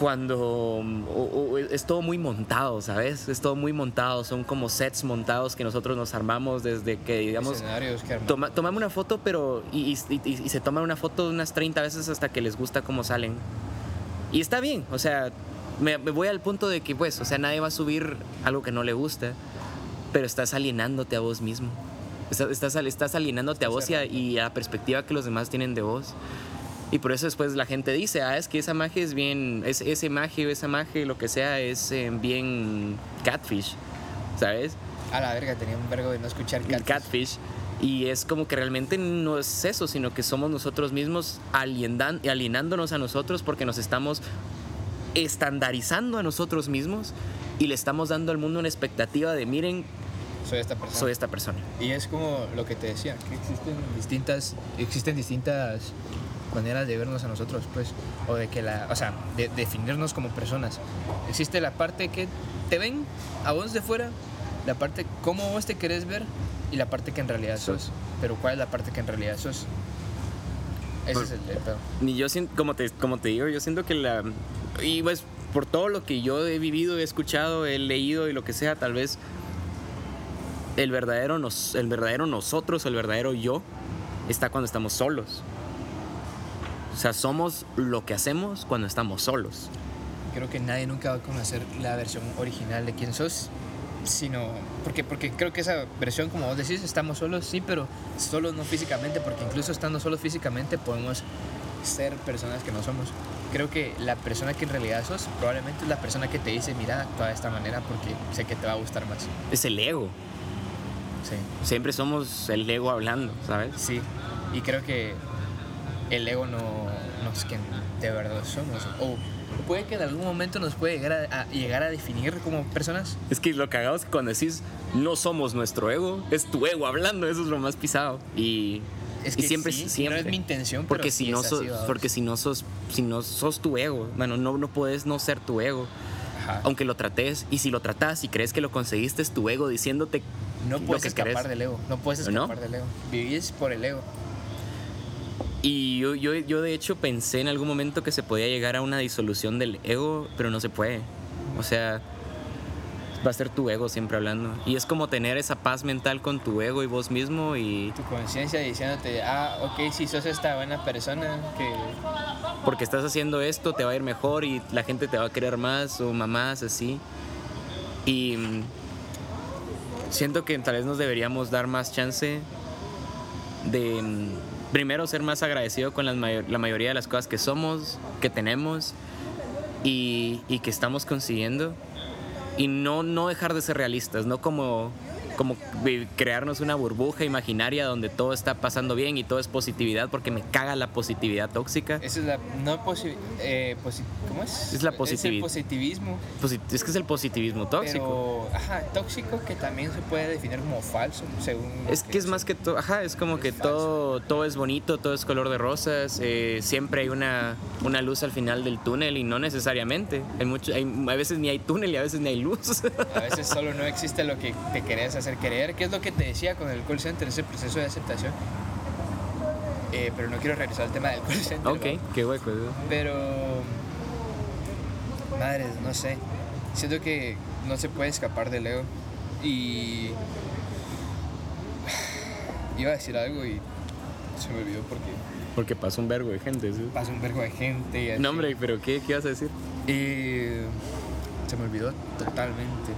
cuando o- o es todo muy montado, ¿sabes? Es todo muy montado, son como sets montados que nosotros nos armamos desde que, digamos, que toma, tomame una foto, pero y, y- y- y se toman una foto unas 30 veces hasta que les gusta cómo salen. Y está bien, o sea, me, me voy al punto de que, pues, o sea, nadie va a subir algo que no le gusta, pero estás alienándote a vos mismo. Estás, estás, estás alienándote a vos y a, y a la perspectiva que los demás tienen de vos. Y por eso después la gente dice, ah, es que esa magia es bien, es, ese magia o esa magia, lo que sea, es eh, bien catfish, ¿sabes? A la verga, tenía un vergo de no escuchar catfish. catfish. Y es como que realmente no es eso, sino que somos nosotros mismos alienándonos a nosotros porque nos estamos estandarizando a nosotros mismos y le estamos dando al mundo una expectativa de miren, Soy esta persona. soy esta persona. Y es como lo que te decía, que existen distintas, existen distintas maneras de vernos a nosotros, pues, o de que la, o sea, de definirnos como personas. Existe la parte que te ven a vos de fuera, la parte cómo vos te querés ver y la parte que en realidad sos. Pero ¿cuál es la parte que en realidad sos? Ese Por- es el, el pedo. Ni yo siento, como te, como te digo, yo siento que la... Y pues por todo lo que yo he vivido, he escuchado, he leído y lo que sea, tal vez el verdadero, nos, el verdadero nosotros, el verdadero yo, está cuando estamos solos. O sea, somos lo que hacemos cuando estamos solos. Creo que nadie nunca va a conocer la versión original de quién sos, sino porque porque creo que esa versión como vos decís estamos solos sí pero solos no físicamente porque incluso estando solos físicamente podemos ser personas que no somos creo que la persona que en realidad sos probablemente es la persona que te dice mira actúa de esta manera porque sé que te va a gustar más Es el ego. sí Siempre somos el ego hablando, ¿sabes? sí y creo que el ego no, no es quien de verdad somos o puede que en algún momento nos puede llegar a, a llegar a definir como personas Es que lo cagado es que cuando decís no somos nuestro ego, es tu ego hablando, eso es lo más pisado. Y, Es y que siempre, sí, siempre. no es mi intención, pero porque sí si no es sos, así, porque si no sos, si no sos tu ego, bueno, no, no puedes no ser tu ego, Ajá. aunque lo trates. Y si lo tratas y crees que lo conseguiste, es tu ego diciéndote no lo puedes que escapar querés. del ego. No puedes ¿No? escapar del ego. Vivís por el ego. Y yo, yo, yo de hecho pensé en algún momento que se podía llegar a una disolución del ego, pero no se puede. O sea, va a ser tu ego siempre hablando. Y es como tener esa paz mental con tu ego y vos mismo y Tu conciencia diciéndote, ah, ok, si sos esta buena persona, que porque estás haciendo esto te va a ir mejor y la gente te va a querer más o mamás así. Y mm, siento que tal vez nos deberíamos dar más chance de mm, primero ser más agradecido con la mayoría de las cosas que somos, que tenemos y, y que estamos consiguiendo. Y no, no dejar de ser realistas, no como, como crearnos una burbuja imaginaria donde todo está pasando bien y todo es positividad, porque me caga la positividad tóxica. esa es la no posi eh, posi- ¿cómo es? Es la el positivi- positivismo, Posit- es que es el positivismo tóxico. pero ajá, tóxico que también se puede definir como falso, según Es que es más que todo, ajá, es como Es que falso. todo, todo es bonito, todo es color de rosas, eh, siempre hay una, una luz al final del túnel y no necesariamente. Hay mucho, hay, a veces ni hay túnel y a veces ni hay luz. A veces solo no existe lo que te querés hacer creer, que es lo que te decía con el call center, ese proceso de aceptación. Eh, pero no quiero regresar al tema del call center. ok, qué hueco. ¿eh? Pero. Madres, no sé. Siento que no se puede escapar del ego. Y. Iba a decir algo y se me olvidó porque Porque pasa un vergo de gente. ¿sí? pasa un vergo de gente. Y así. No, hombre, pero ¿qué, ¿qué ibas a decir? Y se me olvidó totalmente.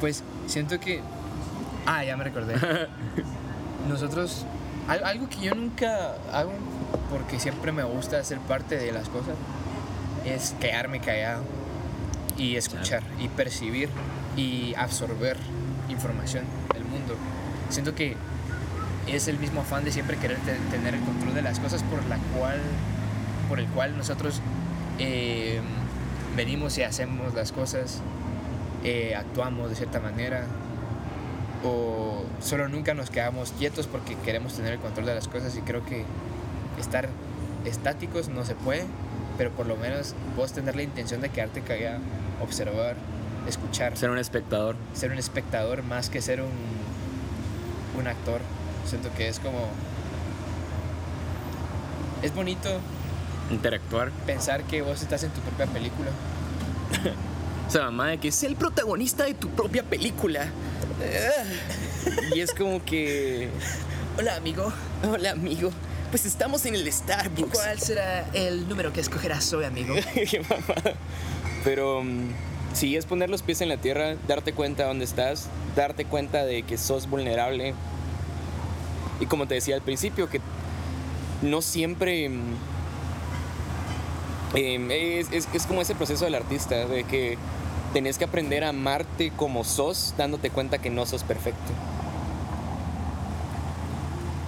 Pues siento que Ah, ya me recordé. Nosotros, al- algo que yo nunca hago, porque siempre me gusta ser parte de las cosas, es quedarme callado y escuchar y percibir y absorber información del mundo. Siento que es el mismo afán de siempre querer te- tener el control de las cosas por la cual por el cual nosotros eh, venimos y hacemos las cosas eh, actuamos de cierta manera o solo nunca nos quedamos quietos porque queremos tener el control de las cosas y creo que estar estáticos no se puede pero por lo menos puedes tener la intención de quedarte callado observar escuchar Ser un espectador. ser un espectador más que ser un, un actor. Siento que es como... Es bonito Interactuar. pensar que vos estás en tu propia película. O sea, mamá de que es el protagonista de tu propia película. y es como que. Hola amigo, Hola, amigo. Pues estamos en el Starbucks. ¿cuál será el número que escogerás hoy amigo? Qué mamada. Pero mm, sí, es poner los pies en la tierra, darte cuenta de dónde estás, darte cuenta de que sos vulnerable. Y como te decía al principio, que no siempre... mm, em, es, es- es como ese proceso del artista, de que tenés que aprender a amarte como sos, dándote cuenta que no sos perfecto.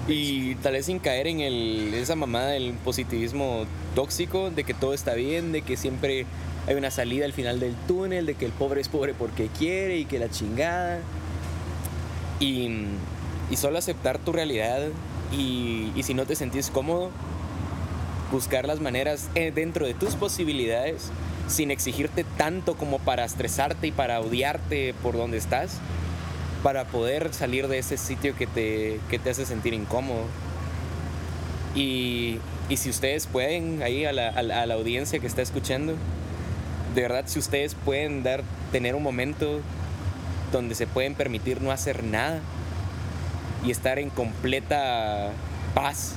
Y tal vez sin caer en el, esa mamada del positivismo tóxico, de que todo está bien, de que siempre hay una salida al final del túnel, de que el pobre es pobre porque quiere y que la chingada. Y, y solo aceptar tu realidad y, y si no te sentís cómodo, buscar las maneras eh, dentro de tus posibilidades, sin exigirte tanto como para estresarte y para odiarte por donde estás para poder salir de ese sitio que te, que te hace sentir incómodo. Y, y si ustedes pueden, ahí a la, a la- audiencia que está escuchando, de verdad, si ustedes pueden dar, tener un momento donde se pueden permitir no hacer nada y estar en completa paz,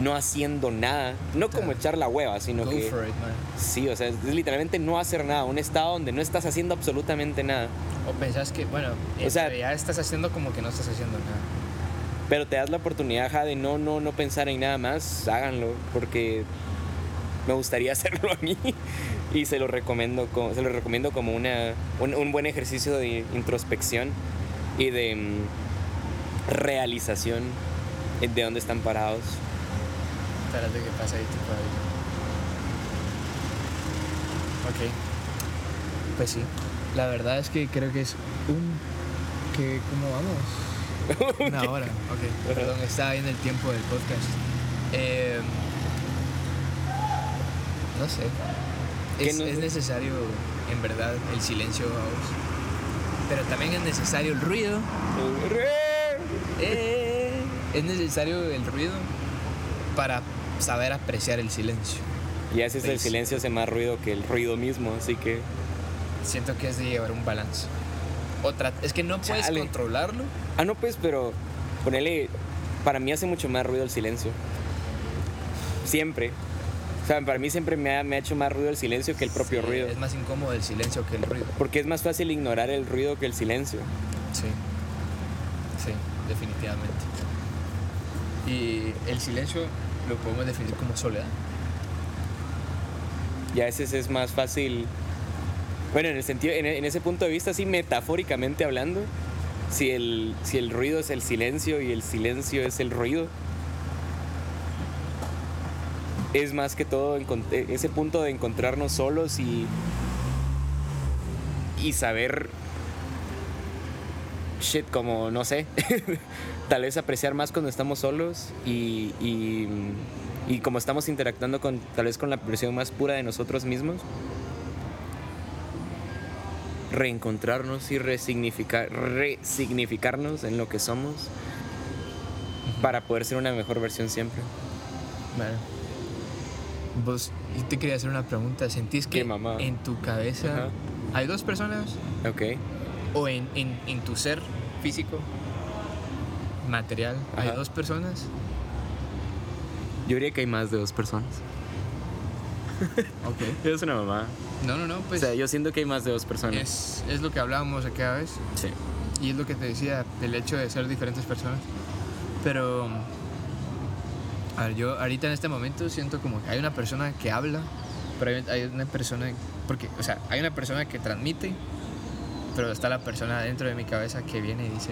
no haciendo nada, no como echar la hueva, sino Go que... for it, man. Sí, o sea, es literalmente no hacer nada, un estado donde no estás haciendo absolutamente nada. O pensás que, bueno, O sea- ya estás haciendo como que no estás haciendo nada. Pero te das la oportunidad ajá, de no, no, no pensar en nada más, háganlo, porque me gustaría hacerlo a mí y se lo recomiendo, como, se lo recomiendo como una, un, un buen ejercicio de introspección y de mm, realización de dónde están parados. Espérate que pasa ahí ahí. Ok. Pues sí. La verdad es que creo que es un... que ¿Cómo vamos? Una hora. Ok. Perdón, estaba viendo el tiempo del podcast. Eh, no sé. ¿Qué Es, no- es necesario, en verdad, el silencio, vamos. Pero también es necesario el ruido. Eh, es necesario el ruido para saber apreciar el silencio. Y a veces el silencio hace más ruido que el ruido mismo, así que... Siento que es de llevar un balance. Otra, es que no puedes Chale. controlarlo. Ah, no, pues, pero ponele... Para mí hace mucho más ruido el silencio. Siempre. O sea, para mí siempre me ha, me ha hecho más ruido el silencio que el propio Sí, ruido. Es más incómodo el silencio que el ruido. Porque es más fácil ignorar el ruido que el silencio. Sí. Sí, definitivamente. Y el silencio lo podemos definir como soledad. Y a veces es más fácil. Bueno, en el sentido, en, ese punto de vista, así metafóricamente hablando, si el, si el ruido es el silencio y el silencio es el ruido, es más que todo e- ese punto de encontrarnos solos y, y saber, shit, como, no sé, tal vez apreciar más cuando estamos solos y, y, y como estamos interactuando con, tal vez con la versión más pura de nosotros mismos, reencontrarnos y resignificar, resignificarnos en lo que somos para poder ser una mejor versión siempre. Vale. Vos, y te quería hacer una pregunta. ¿Sentís que en tu cabeza Ajá. hay dos personas? Ok. ¿O en, en, en tu ser físico, material, hay dos personas? Yo diría que hay más de dos personas. Ok. Es una mamá. No, no, no, pues o sea, yo siento que hay más de dos personas. es, es lo que hablábamos aquella vez. Sí. Y es lo que te decía, el hecho de ser diferentes personas. Pero, a ver, yo ahorita en este momento siento como que hay una persona que habla, pero hay, hay una persona, porque, o sea, hay una persona que transmite, pero está la persona dentro de mi cabeza que viene y dice,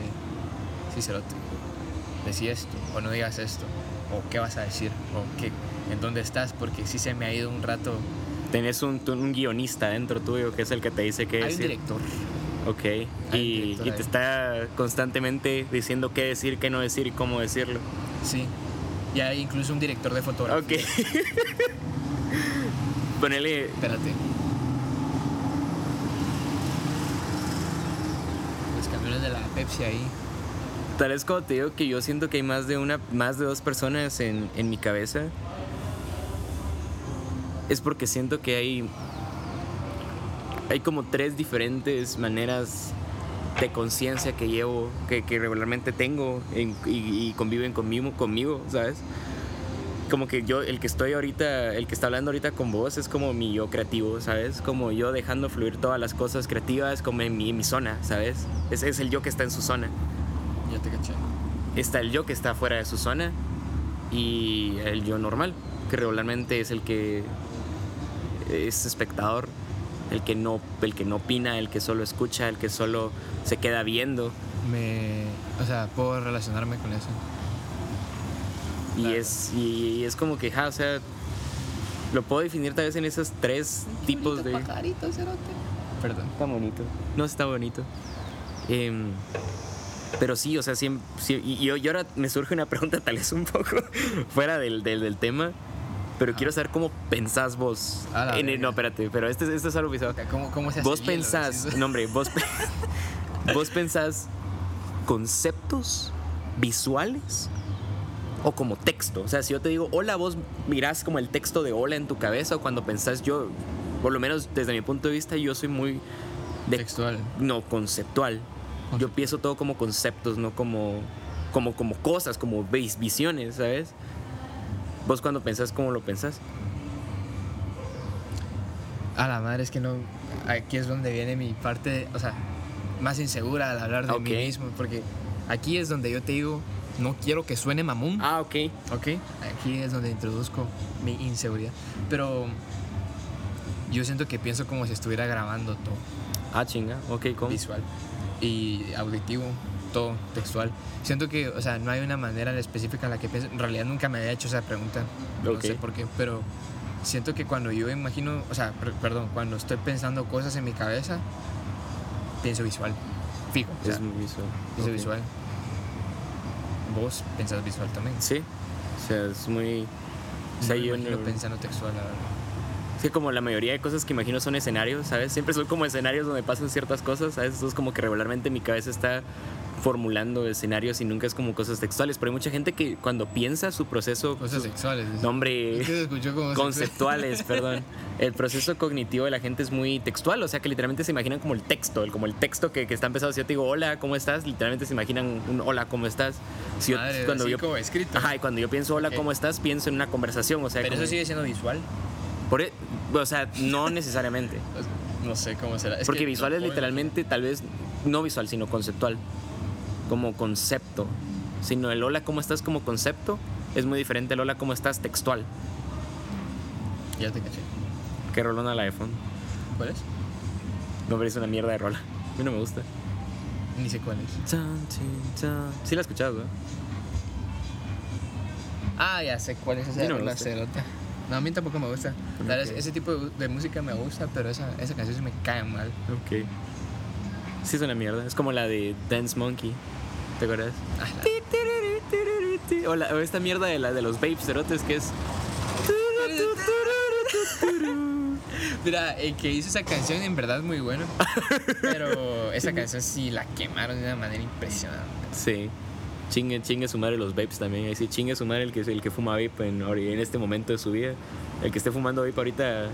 sí, cerote, decí esto, o no digas esto, o qué vas a decir, o qué, en dónde estás, porque sí se me ha ido un rato. Tenés un, un guionista dentro tuyo que es el que te dice qué Hay un decir. director. Ok. Hay un Y, director y te está constantemente diciendo qué decir, qué no decir y cómo decirlo. Sí. Y hay incluso un director de fotografía. Ok. Ponele. Espérate. De la Pepsi ahí. Tal vez como te digo que yo siento que hay más de una, más de dos personas en, en mi cabeza. Es porque siento que hay. Hay como tres diferentes maneras de conciencia que llevo, que, que regularmente tengo en- y, y conviven conmigo, conmigo, ¿sabes? Como que yo, el que estoy ahorita, el que está hablando ahorita con vos es como mi yo creativo, ¿sabes? Como yo dejando fluir todas las cosas creativas como en mi, en mi zona, ¿sabes? Ese es el yo que está en su zona Ya te caché. está el yo que está fuera de su zona y el yo normal, que regularmente es el que es espectador, el que no, el que no opina, el que solo escucha, el que solo se queda viendo. Me. O sea, puedo relacionarme con eso. Y Claro. es, y, es como que, ja, o sea, lo puedo definir tal vez en esos tres tipos de... Perdón. Está bonito. No, está bonito. Em, pero sí, o sea, siempre, sí, y, y- ahora me surge una pregunta tal vez un poco fuera del, del, del tema, pero quiero saber cómo pensás vos. En el- no, espérate, pero este, este es algo bizarro. ¿Cómo, cómo se hace Vos hielo? pensás, Decís. no hombre, vos, vos pensás conceptos visuales o como texto. O sea, si yo te digo hola, vos mirás como el texto de hola en tu cabeza o cuando pensás yo, por lo menos desde mi punto de vista, yo soy muy de Textual. no conceptual. Yo pienso todo como conceptos, no como como como cosas, como vis- visiones, ¿sabes? Vos cuando pensás cómo lo pensás? A la madre, es que no. Aquí es donde viene mi parte, o sea, más insegura al hablar de mí mismo. Porque aquí es donde yo te digo, no quiero que suene mamón. Ah, ok. Ok, aquí es donde introduzco mi inseguridad. Pero yo siento que pienso como si estuviera grabando todo, Ah, chinga. Ok, ¿cómo? visual y auditivo, todo textual. Siento que, o sea, no hay una manera específica en la que pienso. En realidad nunca me había hecho esa pregunta, no Ok. sé por qué, pero siento que cuando yo imagino, o sea, per- perdón, cuando estoy pensando cosas en mi cabeza, pienso visual, fijo. O sea, Es muy visual. pienso Ok. visual. Vos pensás visual también. Sí. O sea, es muy. O sea, no yo no- pensando textual, la verdad. Es que como la mayoría de cosas que imagino son escenarios, ¿sabes? Siempre son como escenarios donde pasan ciertas cosas, ¿sabes? Entonces como que regularmente mi cabeza está formulando escenarios y nunca es como cosas textuales. Pero hay mucha gente que cuando piensa su proceso... Cosas su- sexuales. No, hombre, Es que como conceptuales, perdón. El proceso cognitivo de la gente es muy textual, o sea que literalmente se imaginan como el texto, el, como el texto que, que está empezado. Si yo te digo hola, ¿cómo estás? Literalmente se imaginan un hola, ¿cómo estás? Si yo- Madre, cuando yo, como escrito. Ajá, y cuando yo pienso hola. ¿cómo estás? Pienso en una conversación, o sea, Pero como- eso sigue siendo visual. por e- o sea, no necesariamente. No sé cómo será. Es Porque que visual no es literalmente, tal vez, no visual, sino conceptual. Como concepto. Sino el hola, ¿cómo estás? Como concepto es muy diferente al hola, ¿cómo estás? Textual. Ya te caché. Que rolona la iPhone. ¿Cuál es? No, pero es una mierda de rola. A mí no me gusta. Ni sé cuál es. Sí la has escuchado, ¿no? Ah, ya sé cuál es esa no rola cerota. No, a mí tampoco me gusta. Ese tipo de, de música me gusta, pero esa, esa canción sí me cae mal. Ok. Sí es una mierda. Es como la de Dance Monkey. ¿Te acuerdas? Ah, la- O, la- o esta mierda de la de los babes cerotes que es... Mira, el que hizo esa canción en verdad es muy bueno. Pero esa canción sí la quemaron de una manera impresionante. Sí. Chingue, chingue su madre los vapes también. Ahí sí, chingue su madre el que, el que fuma vape en, en este momento de su vida. El que esté fumando vape ahorita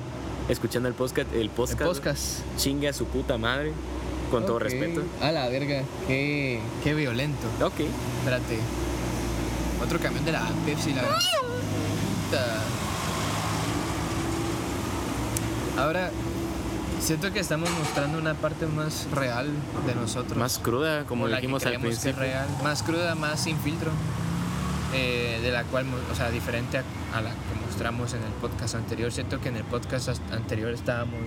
escuchando el podcast. El El podcast. podcast. Chingue a su puta madre. Con todo respeto. A la verga. Qué, qué violento. Ok. Espérate. Otro camión de la Pepsi, la Puta. Ahora, Siento que estamos mostrando una parte más real de nosotros. Más cruda, como la que dijimos al que es principio. real. Más cruda, más sin filtro. eh, de la cual, o sea, diferente a, a la que mostramos en el podcast anterior. Siento que en el podcast as- anterior estábamos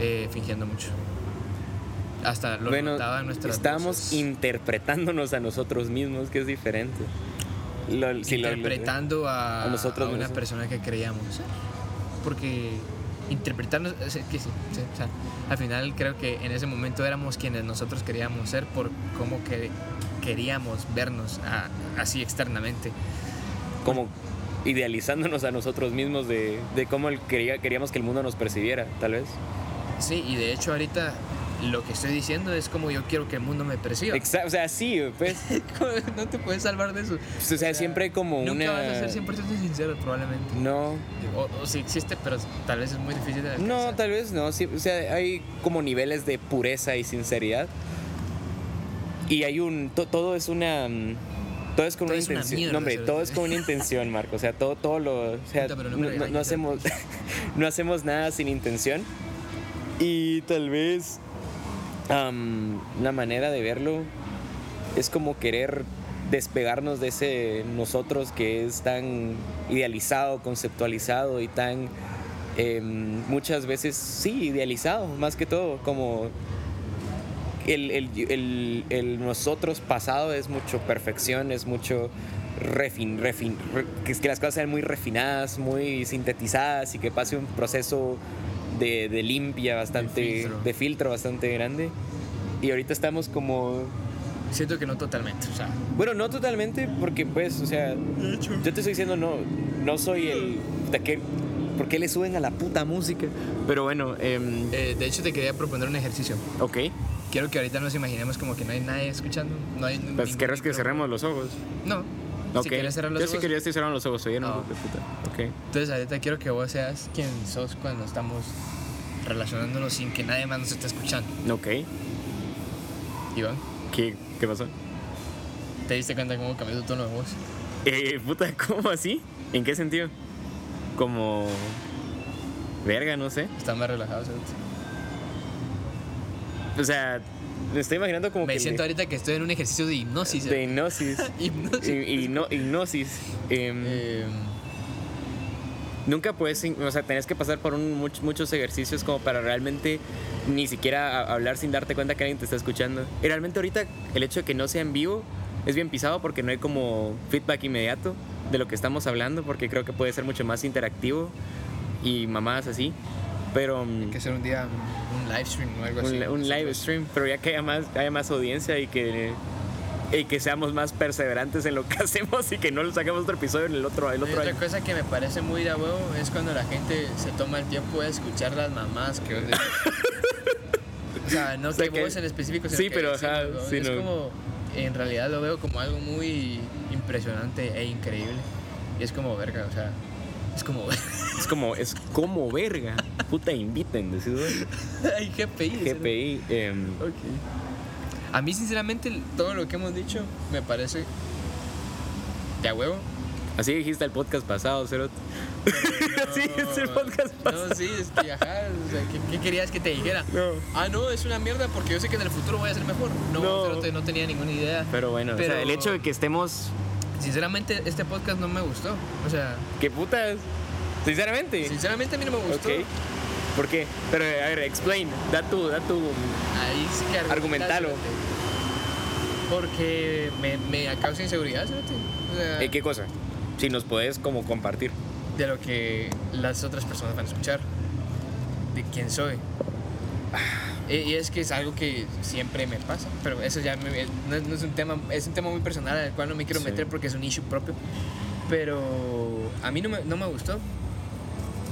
eh, fingiendo mucho. Hasta lo Bueno, notaban nuestras estábamos voces. interpretándonos a nosotros mismos, que es diferente. Lo- si lo- lo- interpretando a, a nosotros a una mismos. persona que creíamos. Porque interpretarnos, es que sí, sí, o sea, al final creo que en ese momento éramos quienes nosotros queríamos ser por cómo que queríamos vernos a- así externamente. como idealizándonos a nosotros mismos de, de cómo el- quería, queríamos que el mundo nos percibiera, tal vez. Sí, y de hecho ahorita lo que estoy diciendo es como yo quiero que el mundo me perciba. Exa- o sea, sí, pues. no te puedes salvar de eso. O sea, siempre hay como Nunca una. vas a ser 100% sincero probablemente. No, O, o sí existe, pero tal vez es muy difícil de no, alcanzar. tal vez no. sí, o sea, hay como niveles de pureza y sinceridad. Y hay un. to- todo es una. mm, Todo es con Todo una es una intención. mierda, no, hombre, todo es con una intención, Marco. O sea, todo, todo lo. O sea, no no, no- no hacemos. no hacemos nada sin intención. Y tal vez. Am, una manera de verlo es como querer despegarnos de ese nosotros que es tan idealizado, conceptualizado y tan em, muchas veces sí idealizado, más que todo, como el, nosotros pasado es mucho perfección, es mucho refin, que las cosas sean muy refinadas, muy sintetizadas y que pase un proceso de, de limpia bastante, filtro. de filtro bastante grande. Y ahorita estamos como Siento que no totalmente, o sea, bueno, no totalmente, porque pues, o sea, yo te estoy diciendo, no, no soy el... ¿de qué? ¿Por qué le suben a la puta música? Pero bueno, em, eh, de hecho te quería proponer un ejercicio. ok. Quiero que ahorita nos imaginemos como que no hay nadie escuchando, no hay Pues querrás que cerremos los ojos. No. Ok. Si quieres cerrar los Yo ojos. sí quería estoy cerrando los ojos, oye, no, de puta. Ok. Entonces ahorita quiero que vos seas quien sos cuando estamos relacionándonos sin que nadie más nos esté escuchando. Ok. Iván, ¿Qué, qué pasó? ¿te diste cuenta cómo cambió tu tono de voz? Eh, puta, ¿cómo así? ¿En qué sentido? Como... Verga, no sé. Está más relajado, ¿cierto? O sea, me estoy imaginando como Me que... siento ahorita que estoy en un ejercicio de hipnosis. De hipnosis. Hipnosis. Y, y no, hipnosis. Em, Eh, Nunca puedes, o sea, tenés que pasar por un, much- muchos ejercicios como para realmente ni siquiera hablar sin darte cuenta que alguien te está escuchando. Y realmente ahorita el hecho de que no sea en vivo es bien pisado porque no hay como feedback inmediato de lo que estamos hablando porque creo que puede ser mucho más interactivo y mamadas así. Pero mm, hay que hacer un día un, un live stream o algo así. un, un live stream, pero ya que haya más, haya más audiencia y que, y que seamos más perseverantes en lo que hacemos y que no lo saquemos otro episodio en el otro, el Y otro otra año. cosa que me parece muy de huevo es cuando la gente se toma el tiempo de escuchar las mamás que vos. O sea, no O sea que, que- vos en específico, sino sí, que pero, ajá, ¿no? sí, es no. como, en realidad lo veo como algo muy impresionante e increíble. Y es como verga, o sea, es como, Es como, es como verga. Puta, inviten, ay, GPI. GPI. Ok. A mí, sinceramente, todo lo que hemos dicho me parece de a huevo. así dijiste el podcast pasado, Cerote. Así es el podcast pasado. No, sí, es que, ajá, o sea, ¿qué, qué querías que te dijera? No. Ah, no, es una mierda porque yo sé que en el futuro voy a ser mejor. No, No. pero no tenía ninguna idea. Pero bueno, o sea, Pero- el hecho de que estemos. Sinceramente, este podcast no me gustó. O sea, ¿Qué putas? Sinceramente. sinceramente a mí no me gustó. Ok. ¿Por qué? Pero a ver, explain. Da tu, da tu. Ahí sí que Argumentalo. Porque me, me causa inseguridad, ¿sabes? O sea, eh, ¿Qué cosa? Si nos puedes como compartir. de lo que las otras personas van a escuchar, de quién soy. Y es que es algo que siempre me pasa, pero eso ya me- no, es- no es un tema, es un tema muy personal al cual no me quiero Sí. meter porque es un issue propio. Pero a mí no me, no me gustó.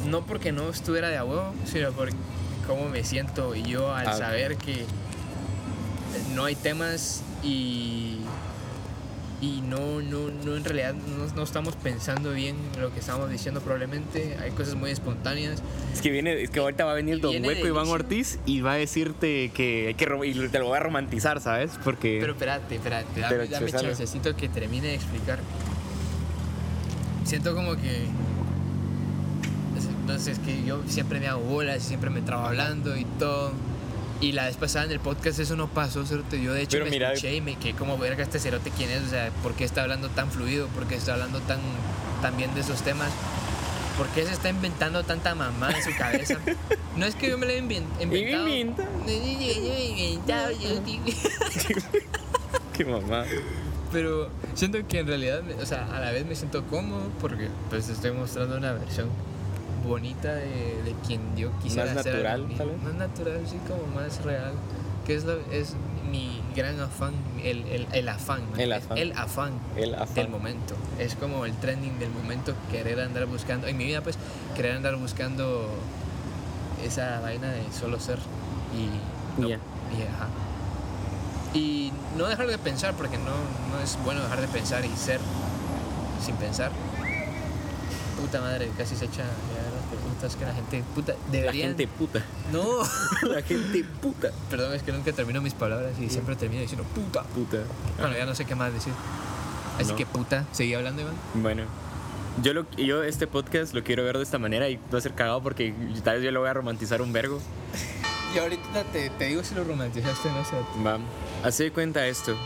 No porque no estuviera de a huevo, sino por cómo me siento y yo al Ah, saber que no hay temas y y no, no, no en realidad no, no estamos pensando bien lo que estamos diciendo probablemente hay cosas muy espontáneas Es que viene, es que ahorita va a venir Don Hueco Iván inicio. Ortiz y va a decirte que hay que y te lo voy a romantizar, ¿sabes? Porque pero espérate espérate dame, dame chancecito que termine de explicar siento como que es- entonces que yo siempre me hago bolas siempre me trabo hablando y todo. Y la vez pasada en el podcast eso no pasó, cerote. Yo de hecho Pero me mira- escuché y me quedé como verga este cerote quién es, o sea, ¿por qué está hablando tan fluido? ¿Por qué está hablando tan, tan bien de esos temas? ¿Por qué se está inventando tanta mamá en su cabeza? No es que yo me inventado. yo he inventado, digo. Qué mamá. Pero siento que en realidad, o sea, a la vez me siento cómodo porque pues estoy mostrando una versión bonita de, de quien yo quisiera Más ser natural, tal vez. Más natural, sí, como más real. Que es, lo- es mi gran afán, el, el, el afán. El afán. El afán El afán. del momento. Es como el trending del momento, querer andar buscando, en mi vida pues, querer andar buscando esa vaina de solo ser y... no- y, ajá. Y no dejar de pensar, porque no, no es bueno dejar de pensar y ser sin pensar. Puta madre, casi se echa preguntas que la gente puta La deberían. gente puta. No, La gente puta. perdón, es que nunca termino mis palabras y siempre termino diciendo puta. Puta. Bueno, ya no sé qué más decir. Así No. que puta, seguí hablando, Iván. Bueno, yo, lo, yo este podcast lo quiero ver de esta manera y va a ser cagado porque tal vez yo lo voy a romantizar un vergo. Y ahorita te, te digo si lo romantizaste, no sé. Va. Así de cuenta esto.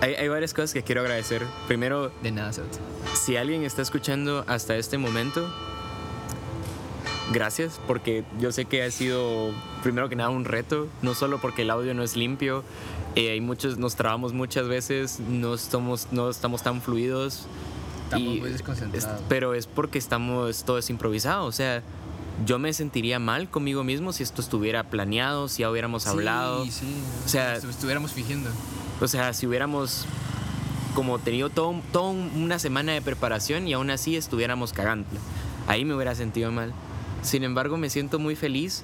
Hay, hay varias cosas que quiero agradecer. Primero, De nada, Cerote. si alguien está escuchando hasta este momento, gracias, porque yo sé que ha sido, primero que nada, un reto, no solo porque el audio no es limpio, eh, hay muchos, nos trabamos muchas veces, no estamos, no estamos tan fluidos. Estamos y- muy desconcentrados. es- pero es porque estamos, todo es improvisado, o sea, yo me sentiría mal conmigo mismo si esto estuviera planeado, si ya hubiéramos hablado. Sí, sí. O sea- si estuviéramos fingiendo. O sea, si hubiéramos como tenido todo, todo una semana de preparación y aún así estuviéramos cagando. Ahí me hubiera sentido mal. Sin embargo, me siento muy feliz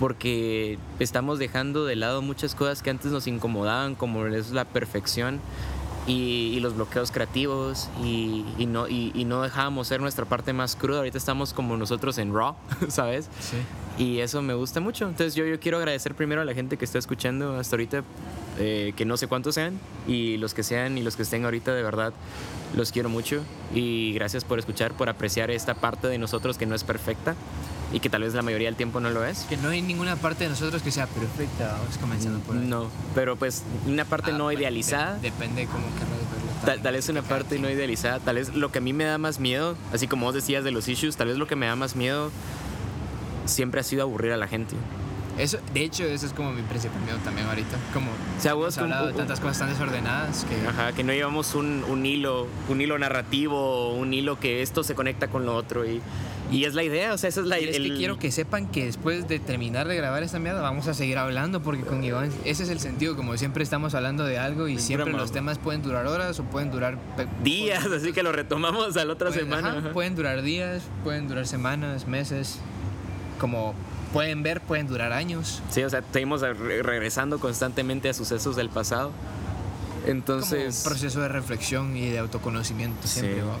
porque estamos dejando de lado muchas cosas que antes nos incomodaban, como es la perfección y, y los bloqueos creativos y, y no, y, y no dejábamos ser nuestra parte más cruda. Ahorita estamos como nosotros en Raw, ¿sabes? Sí. Y eso me gusta mucho. Entonces yo, yo quiero agradecer primero a la gente que está escuchando hasta ahorita, eh, que no sé cuántos sean, y los que sean y los que estén ahorita, de verdad, los quiero mucho. Y gracias por escuchar, por apreciar esta parte de nosotros que no es perfecta y que tal vez la mayoría del tiempo no lo es. Que no hay ninguna parte de nosotros que sea perfecta. Vamos comenzando por ahí. No, pero pues una parte Ah, no bueno, idealizada. de- depende de cómo querrás verlo. Tal, tal vez una parte no idealizada, tal vez lo que a mí me da más miedo, así como vos decías de los issues, tal vez lo que me da más miedo siempre ha sido aburrir a la gente. Eso, de hecho, eso es como mi principal miedo también ahorita. Como O sea, hemos hablado de tantas cosas tan desordenadas que... Ajá, que no llevamos un, un hilo, un hilo narrativo, un hilo que esto se conecta con lo otro y, y es la idea, o sea, esa es la Y es que el- quiero que sepan que después de terminar de grabar esta mierda vamos a seguir hablando porque con Iván ese es el sentido, como siempre estamos hablando de algo y siempre mamá. los temas pueden durar horas o pueden durar días, así que lo retomamos a la otra pueden- semana. ajá. pueden durar días, pueden durar semanas, meses, como pueden ver, pueden durar años. Sí, o sea, seguimos re- regresando constantemente a sucesos del pasado. Entonces, como un proceso de reflexión y de autoconocimiento siempre Sí. vamos.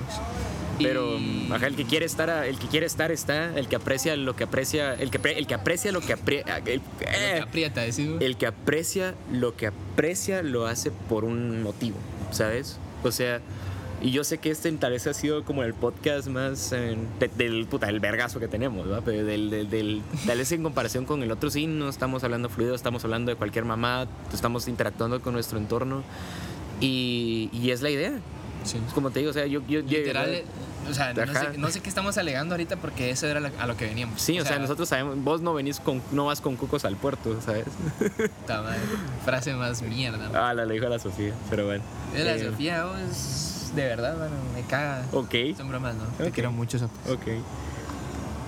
pero Y- ajá, el que quiere estar, el que quiere estar está, el que aprecia lo que aprecia, el que, el que aprecia lo que aprecia, el, Lo que eh, aprieta, decimos. el que aprecia lo que aprecia lo hace por un motivo, ¿sabes? O sea, y yo sé que este tal vez ha sido como el podcast más eh, de- del puta, del vergazo que tenemos, ¿verdad? Pero del, del, del- tal vez en comparación con el otro sí, no estamos hablando fluido, estamos hablando de cualquier mamá, estamos interactuando con nuestro entorno y, y es la idea. Sí. Como te digo, o sea, yo... yo yo- Literal, eh, o sea, no sé, no sé qué estamos alegando ahorita porque eso era a lo que veníamos. Sí, o sea, nosotros sabemos, vos no venís con, no vas con cucos al puerto, ¿sabes? puta madre, frase más mierda. Ah, la le dijo a la Sofía, pero bueno. Es la Eh, Sofía, oh, de verdad, bueno, me caga. Ok, Son bromas, ¿no? Te quiero mucho, Sofía. ok.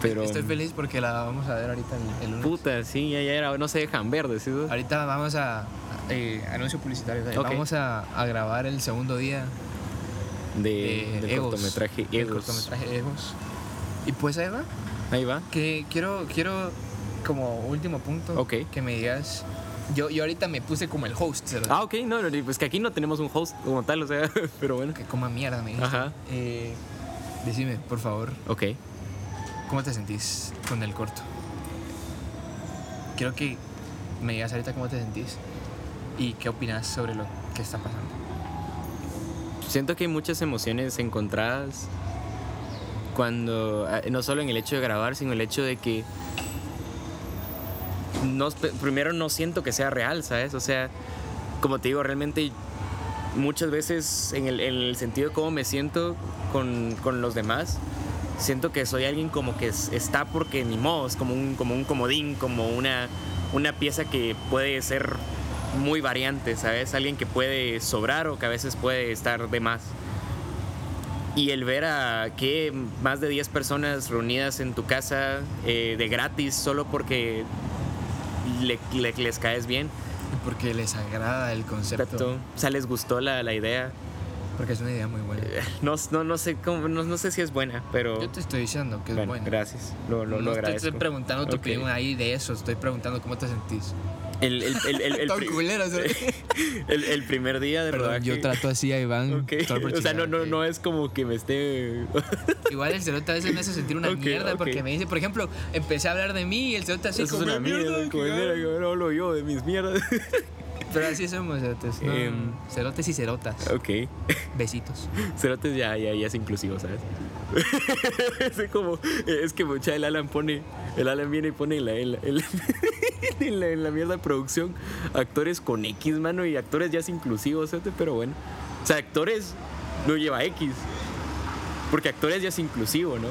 Pero... Estoy feliz porque la vamos a ver ahorita el, el lunes. Puta, sí, ya, ya era, no se dejan ver, ¿sí? Ahorita vamos a. eh, anuncio publicitario. Vamos a, a grabar el segundo día De, de del Egos. cortometraje del Egos. cortometraje Egos. Y pues ahí va. Ahí va. Que quiero, quiero como último punto Ok. que me digas. Yo, yo ahorita me puse como el host. Ah, ok, no, no, pues que aquí no tenemos un host como tal, o sea, pero bueno. Que coma mierda, me. Ajá. Eh, decime, por favor, Ok. ¿cómo te sentís con el corto? Quiero que me digas ahorita cómo te sentís y qué opinas sobre lo que está pasando. Siento que hay muchas emociones encontradas Cuando, ah, no solo en el hecho de grabar, sino el hecho de que no, primero no siento que sea real, ¿sabes? O sea, como te digo, realmente muchas veces en el, en el sentido de cómo me siento con, con, los demás, siento que soy alguien como que está porque ni modo, es como un, como un comodín, como una, una pieza que puede ser muy variante, ¿sabes? Alguien que puede sobrar o que a veces puede estar de más. Y el ver a que más de 10 personas reunidas en tu casa eh, de gratis solo porque le, les caes bien. Porque les agrada el concepto. O sea, les gustó la, la idea. Porque es una idea muy buena. Eh, no, no, no sé cómo, no, no, sé si es buena, pero. Yo te estoy diciendo que es buena. Gracias. Lo, lo, no lo te estoy preguntando tu opinión ahí de eso, estoy preguntando cómo te sentís. El, el, el, el, el, el, el, primer día de rodaje. Yo trato así a Iván. Okay. O sea, no, no, no es como que me esté. Igual el cerote a veces me hace sentir una okay, mierda okay. porque me dice, por ejemplo, empecé a hablar de mí y el cerote así Eso como. Es una mierda, como yo de mis mierdas. Pero así somos cerotes. No, eh, cerotes y cerotas. Ok. Besitos. Cerotes ya, ya, ya es inclusivo, ¿sabes? es como. Es que mucha el Alan pone. El Alan viene y pone en la, en la, en la, en la, en la mierda producción actores con X, mano, y actores ya es inclusivo, ¿sabes? Pero bueno. O sea, actores no lleva X. Porque actores ya es inclusivo, ¿no?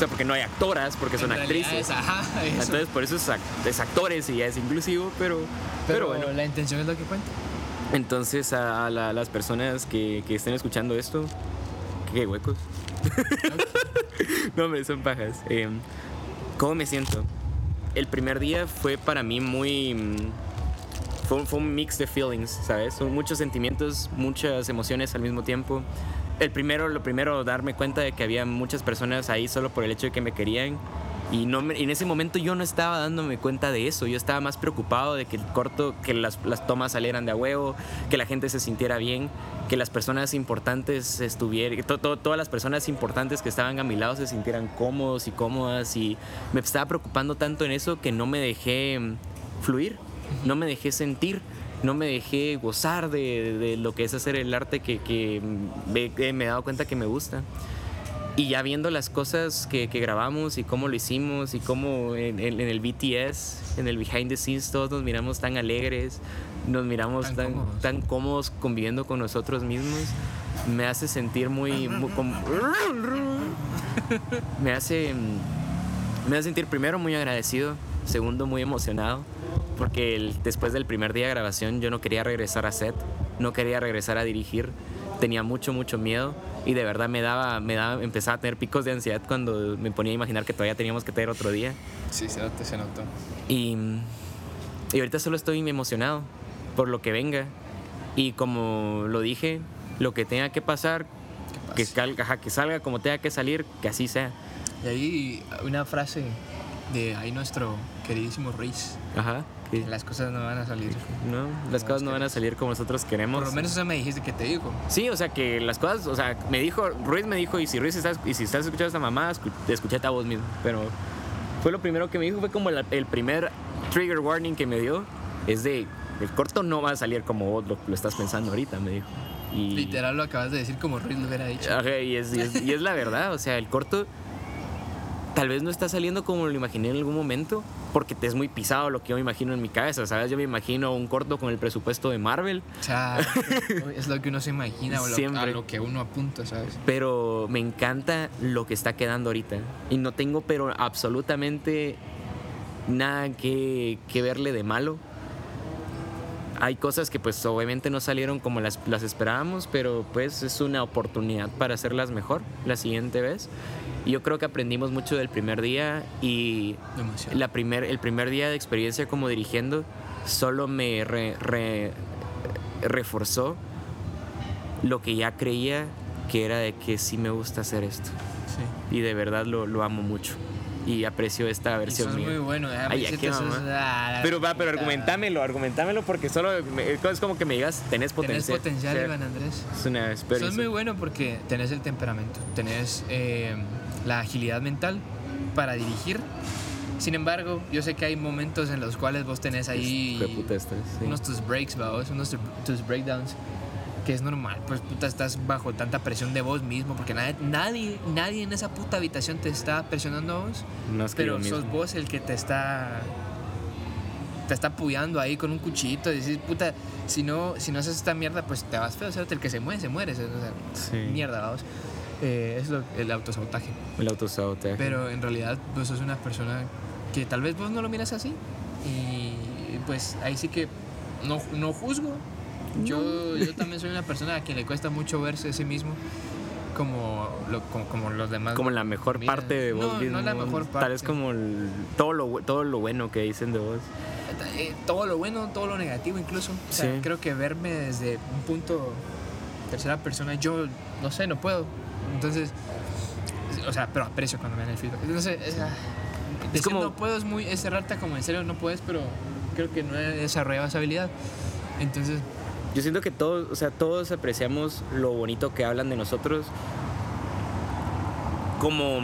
Sea, porque no hay actoras, porque son actrices. Es, ajá, eso. Entonces, por eso es, es, actores y ya es inclusivo, pero, pero, pero bueno. la intención es lo que cuenta. Entonces, a, la, las personas que, que, estén escuchando esto, qué huecos. no, hombre, son pajas. Eh, ¿Cómo me siento? El primer día fue para mí muy. Fue, fue un mix de feelings, ¿sabes? Son muchos sentimientos, muchas emociones al mismo tiempo el primero, lo primero, darme cuenta de que había muchas personas ahí solo por el hecho de que me querían. Y no me, en ese momento yo no estaba dándome cuenta de eso. Yo estaba más preocupado de que el corto, que las, las tomas salieran de a huevo, que la gente se sintiera bien, que las personas importantes estuvieran, to, to, todas las personas importantes que estaban a mi lado se sintieran cómodos y cómodas. Y me estaba preocupando tanto en eso que no me dejé fluir, no me dejé sentir no me dejé gozar de, de, lo que es hacer el arte que, que me, me, he dado cuenta que me gusta. Y ya viendo las cosas que, que grabamos y cómo lo hicimos y cómo en, en, en, el BTS, en el behind the scenes, todos nos miramos tan alegres, nos miramos tan, tan, cómodos. tan cómodos conviviendo con nosotros mismos, me hace sentir muy... muy como, me hace... Me hace sentir primero muy agradecido, segundo muy emocionado porque el, después del primer día de grabación yo no quería regresar a set, no quería regresar a dirigir, tenía mucho, mucho miedo y de verdad me daba, me daba, empezaba a tener picos de ansiedad cuando me ponía a imaginar que todavía teníamos que tener otro día. Sí, se notó, se notó. Y, y ahorita solo estoy emocionado por lo que venga y como lo dije, lo que tenga que pasar, que, salga, que salga como tenga que salir, que así sea. Y ahí una frase de ahí nuestro queridísimo Ruiz. Ajá. Sí. Las cosas no van a salir. No, las cosas no van a salir como nosotros queremos. Por lo menos eso me dijiste que te dijo. Sí, o sea que las cosas, o sea, me dijo, Ruiz me dijo, y si Ruiz estás, y si estás escuchando a esta mamá, escuchate a vos mismo. Pero fue lo primero que me dijo, fue como el, el primer trigger warning que me dio, es de, el corto no va a salir como vos lo, lo estás pensando ahorita, me dijo. Y, Literal lo acabas de decir como Ruiz lo hubiera dicho. Okay, y, es, y, es, y es la verdad, o sea, el corto tal vez no está saliendo como lo imaginé en algún momento, porque te es muy pisado lo que yo me imagino en mi cabeza, ¿sabes? Yo me imagino un corto con el presupuesto de Marvel. O sea, es lo que uno se imagina o lo, a lo que uno apunta, ¿sabes? Pero me encanta lo que está quedando ahorita. Y no tengo, pero absolutamente nada que, que verle de malo. Hay cosas que pues obviamente no salieron como las, las esperábamos, pero pues es una oportunidad para hacerlas mejor la siguiente vez. Yo creo que aprendimos mucho del primer día y la primer, el primer día de experiencia como dirigiendo solo me re, re, reforzó lo que ya creía que era de que sí me gusta hacer esto. Sí. Y de verdad lo, lo amo mucho y aprecio esta versión y mía. muy bueno, Ay, ¿a qué, es, ah, pero va, pero argumentámelo, argumentámelo porque solo me, es como que me digas, tenés potencial. Tenés potencial, Iván Andrés. Es una experiencia. Sos muy bueno porque tenés el temperamento, tenés eh, la agilidad mental para dirigir. Sin embargo, yo sé que hay momentos en los cuales vos tenés ahí estrés, sí. unos tus breaks, vamos, unos tus breakdowns. que es normal, pues puta, estás bajo tanta presión de vos mismo, porque nadie, nadie, nadie en esa puta habitación te está presionando a vos, No es que pero sos mismo. vos el que te está te está apoyando ahí con un cuchillito y decís, puta, si no, si no haces esta mierda, pues te vas feo, o sea, el que se muere, se muere, o sea, Sí. mierda, vamos. Eh, es lo, el autosabotaje. El autosabotaje. Pero en realidad vos sos una persona que tal vez vos no lo miras así. Y pues ahí sí que no, no juzgo. Yo, yo también soy una persona a quien le cuesta mucho verse a sí mismo como, lo- como, como los demás. como la mejor parte de vos no, mismo. no la mejor Tal vez parte. como el- todo, lo, todo lo bueno que dicen de vos. Eh, todo lo bueno, todo lo negativo incluso. O sea, Sí. creo que verme desde un punto tercera persona, yo no sé, no puedo. Entonces, o sea, pero aprecio cuando me dan el feedback. Entonces, es, ah, decir como- no puedo es muy es cerrarte como en serio no puedes, pero creo que no he desarrollado esa habilidad. Entonces, Yo siento que todos, o sea, todos apreciamos lo bonito que hablan de nosotros. Como,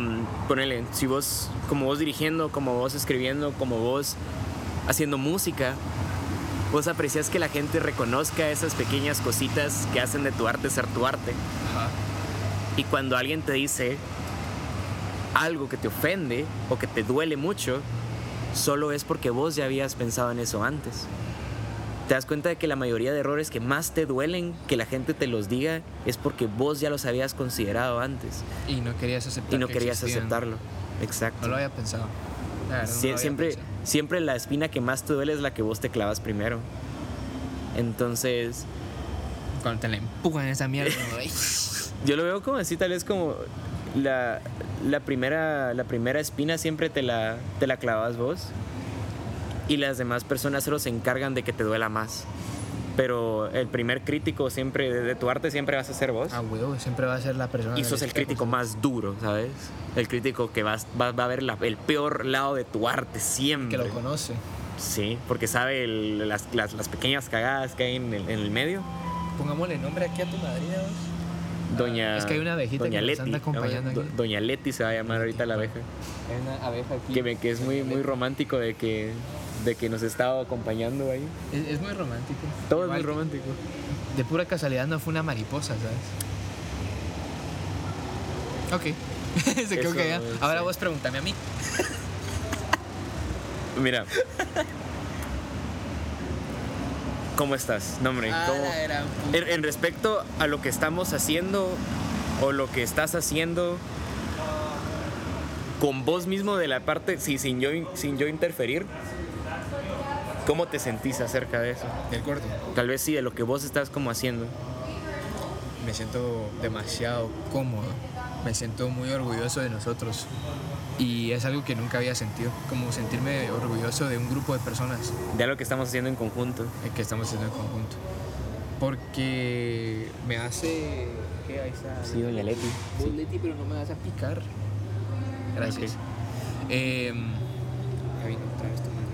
ponele, si vos, como vos dirigiendo, como vos escribiendo, como vos haciendo música, vos aprecias que la gente reconozca esas pequeñas cositas que hacen de tu arte ser tu arte. ajá, Y cuando alguien te dice algo que te ofende o que te duele mucho, solo es porque vos ya habías pensado en eso antes. Te das cuenta de que la mayoría de errores que más te duelen que la gente te los diga es porque vos ya los habías considerado antes y no querías aceptar y no que querías existían. aceptarlo. Exacto. No lo había pensado. No había siempre, pensado. siempre la espina que más te duele es la que vos te clavas primero. Entonces, cuando te la empujan esa mierda. Yo lo veo como así, tal vez como la, la, primera, la primera espina siempre te la, te la clavas vos y las demás personas solo se encargan de que te duela más. Pero el primer crítico siempre de, de tu arte siempre vas a ser vos. Ah, huevo, siempre va a ser la persona. y sos el crítico más duro, ¿sabes? El crítico que vas, va, va a ver la- el peor lado de tu arte siempre. Que lo conoce. Sí, porque sabe el- las, las, las pequeñas cagadas que hay en el, en el medio. Pongámosle nombre aquí a tu madrina, vos. Doña, es que hay una abejita Doña que nos Leti, anda acompañando Do- aquí. Doña Leti se va a llamar ahorita la abeja. Hay una abeja aquí. Que, me- que es muy, muy romántico de que, de que nos estaba acompañando ahí. Es, es muy romántico. Todo Igual es muy romántico. De pura casualidad no fue una mariposa, ¿sabes? Ok. Se quedó. Ahora sí. vos pregúntame a mí. Mira. ¿Cómo estás? No, hombre, Ah, ¿cómo- la gran puta. En, en respecto a lo que estamos haciendo o lo que estás haciendo con vos mismo de la parte, sí, sin, yo, sin yo interferir, ¿cómo te sentís acerca de eso? Del gordo. Tal vez sí, de lo que vos estás como haciendo. Me siento demasiado cómodo. Me siento muy orgulloso de nosotros. Y es algo que nunca había sentido. Como sentirme orgulloso de un grupo de personas De lo que estamos haciendo en conjunto. eh, que estamos haciendo en conjunto. Porque me hace. ¿Qué? Ahí está. Sí, doña Leti. Vos, Leti, pero no me vas a picar. Gracias. Ok. Eh, ya vino otra vez tu madre.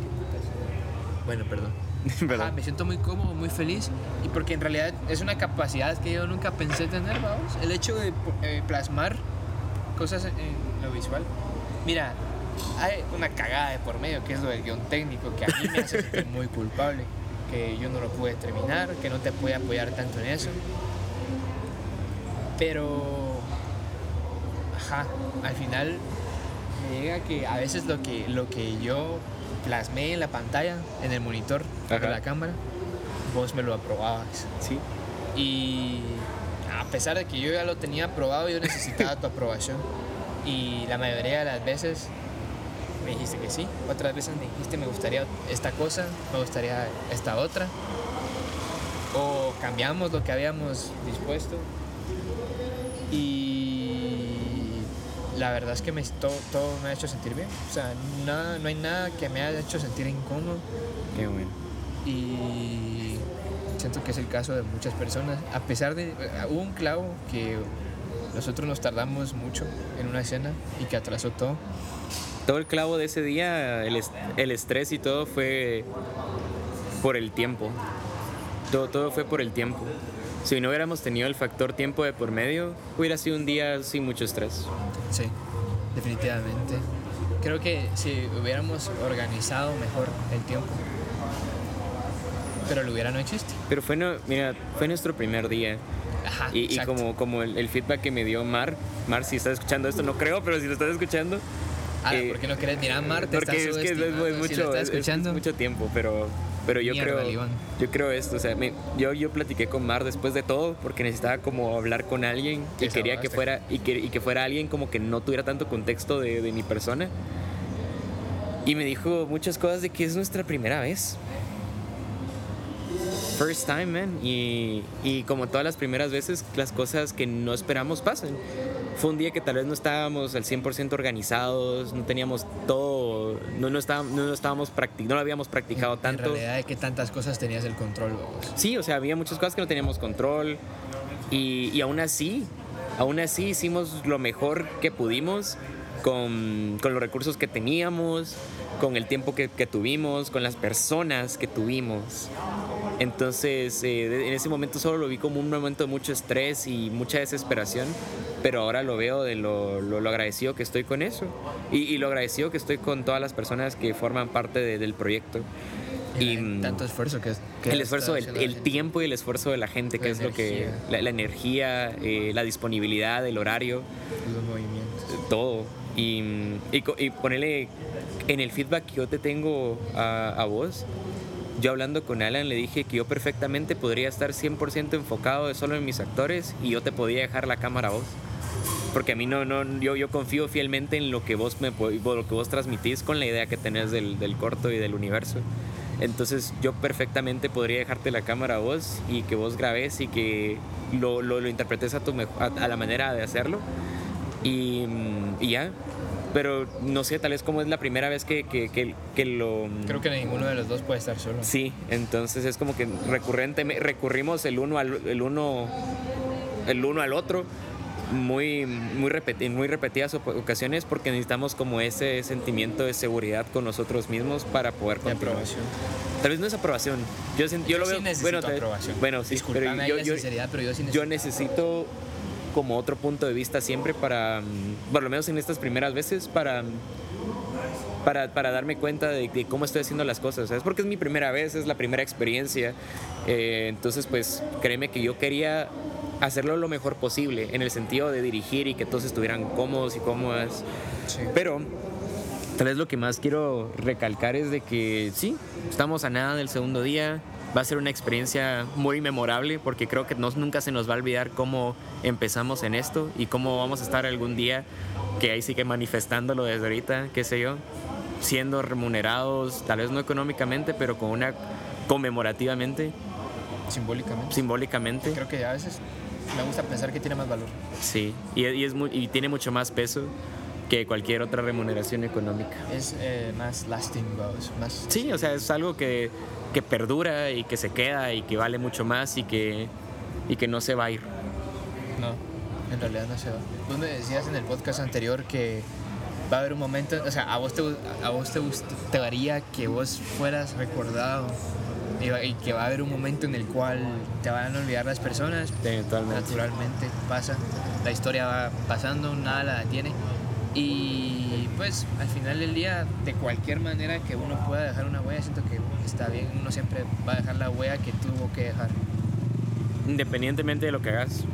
¿Qué putas? Bueno, perdón. Ajá, me siento muy cómodo, muy feliz. Y porque en realidad es una capacidad que yo nunca pensé tener, vamos. El hecho de eh, plasmar cosas en lo visual. Mira, hay una cagada de por medio que es lo del guion técnico, que a mí me hace sentir muy culpable. Que yo no lo pude terminar, que no te pude apoyar tanto en eso. Pero, ajá, al final me llega que a veces lo que, lo que yo plasmé en la pantalla, en el monitor de la cámara, vos me lo aprobabas. Sí. Y a pesar de que yo ya lo tenía aprobado, yo necesitaba tu aprobación. Y la mayoría de las veces me dijiste que sí, otras veces me dijiste me gustaría esta cosa, me gustaría esta otra. O cambiamos lo que habíamos dispuesto. Y la verdad es que me, todo, todo me ha hecho sentir bien. O sea, nada, no hay nada que me haya hecho sentir incómodo Qué bueno. y siento que es el caso de muchas personas. A pesar de, hubo un clavo que nosotros nos tardamos mucho en una escena y que atrasó todo. Todo el clavo de ese día, el, est- el estrés y todo fue por el tiempo. Todo, todo fue por el tiempo. Si no hubiéramos tenido el factor tiempo de por medio, hubiera sido un día sin mucho estrés. Sí, definitivamente. Creo que si hubiéramos organizado mejor el tiempo, Pero el hubiera no existe. Pero fue, no, mira, fue nuestro primer día. Ajá, Y, como, como el, el feedback que me dio Mar, Mar, si estás escuchando esto, no creo, pero si lo estás escuchando. Ah, eh, ¿por qué no querés mirar Marte? Porque es que es, mucho, si lo estás es- es escuchando. mucho tiempo, pero, pero yo Mierda, creo Iván. yo creo esto, o sea, me- yo, yo platiqué con Mar después de todo porque necesitaba como hablar con alguien y quería que fuera y que, y que fuera alguien como que no tuviera tanto contexto de, de mi persona. Y me dijo muchas cosas de que es nuestra primera vez. First time, man. Y, y como todas las primeras veces, las cosas que no esperamos pasan. Fue un día que tal vez no estábamos al 100% organizados, no teníamos todo, no, no, estábamos, no, estábamos no lo habíamos practicado En tanto. realidad, de que tantas cosas tenías el control, vos. Sí, o sea, había muchas cosas que no teníamos control y, y aún así, aún así hicimos lo mejor que pudimos con, con los recursos que teníamos, con el tiempo que, que tuvimos, con las personas que tuvimos. Entonces, eh, en ese momento solo lo vi como un momento de mucho estrés y mucha desesperación, pero ahora lo veo de lo, lo- lo agradecido que estoy con eso y, y lo agradecido que estoy con todas las personas que forman parte de- del proyecto. Y, mm, tanto esfuerzo que, que el esfuerzo, el, el tiempo y el esfuerzo de la gente, que La es lo que. La, la energía, eh, la disponibilidad, el horario, Los movimientos. todo. Y, y, co- y ponerle en el feedback que yo te tengo a, a vos. Yo hablando con Alan le dije que yo perfectamente podría estar 100% enfocado solo en mis actores y yo te podía dejar la cámara a vos. Porque a mí no, no yo, yo confío fielmente en lo que vos me lo que vos transmitís con la idea que tenés del, del corto y del universo. Entonces yo perfectamente podría dejarte la cámara a vos y que vos grabes y que lo, lo, lo interpretes a, tu a, a la manera de hacerlo. Y, y ya. Pero no sé, tal vez como es la primera vez que, que, que, que lo... Creo que ninguno de los dos puede estar solo. Sí, entonces es como que recurrente, recurrimos el uno al, el uno, el uno al otro muy, muy, repeti- muy repetidas ocasiones porque necesitamos como ese sentimiento de seguridad con nosotros mismos para poder De continuar. aprobación. Tal vez no es aprobación. Yo, yo lo sí veo. necesito bueno, aprobación. bueno, sí, Disculpame pero yo, la sinceridad, pero yo sí yo necesito. Como otro punto de vista siempre para, mm, por lo menos en estas primeras veces, para, mm, para, para darme cuenta de, de cómo estoy haciendo las cosas. Es porque es mi primera vez, es la primera experiencia. Eh, entonces, pues créeme que yo quería hacerlo lo mejor posible, en el sentido de dirigir y que todos estuvieran cómodos y cómodas. Sí. Pero tal vez lo que más quiero recalcar es de que sí, estamos a nada del segundo día. Va a ser una experiencia muy memorable porque creo que nos, nunca se nos va a olvidar cómo empezamos en esto y cómo vamos a estar algún día, que ahí sí que manifestándolo desde ahorita, qué sé yo, siendo remunerados, tal vez no económicamente, pero con una conmemorativamente, Simbólicamente. simbólicamente. Creo que a veces me gusta pensar que tiene más valor. Sí, y, y es muy- y tiene mucho más peso que cualquier otra remuneración económica. Es eh, más lasting, más... Sí, o sea, es algo que, que perdura y que se queda y que vale mucho más y que, y que no se va a ir. No, en realidad no se va. Vos me decías en el podcast anterior que va a haber un momento, o sea, a vos te, a vos te gustaría que vos fueras recordado y, que va a haber un momento en el cual te van a olvidar las personas, Eventualmente. naturalmente pasa, la historia va pasando, nada la detiene. Y pues al final del día, de cualquier manera que uno pueda dejar una huella, siento que está bien, uno siempre va a dejar la huella que tuvo que dejar. Independientemente de lo que hagas,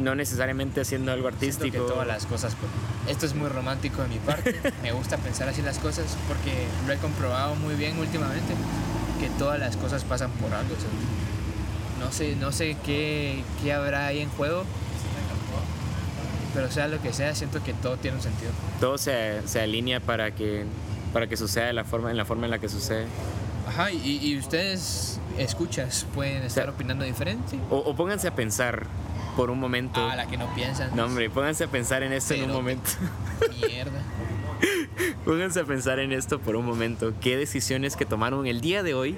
no necesariamente haciendo algo Siento que artístico. todas las cosas, por- esto es muy romántico de mi parte, me gusta pensar así las cosas porque lo he comprobado muy bien últimamente, que todas las cosas pasan por algo. o sea, no sé, no sé qué, qué habrá ahí en juego, pero sea lo que sea, siento que todo tiene un sentido. Todo se, se alinea para que, para que suceda de la forma, en la forma en la que sucede. Ajá, y, y ustedes, escuchas, pueden estar sea, opinando diferente. O, o pónganse a pensar por un momento. A la que no piensan. No, hombre, pónganse a pensar en esto en un Pero- momento. Mierda. Pónganse a pensar en esto por un momento. ¿Qué decisiones que tomaron el día de hoy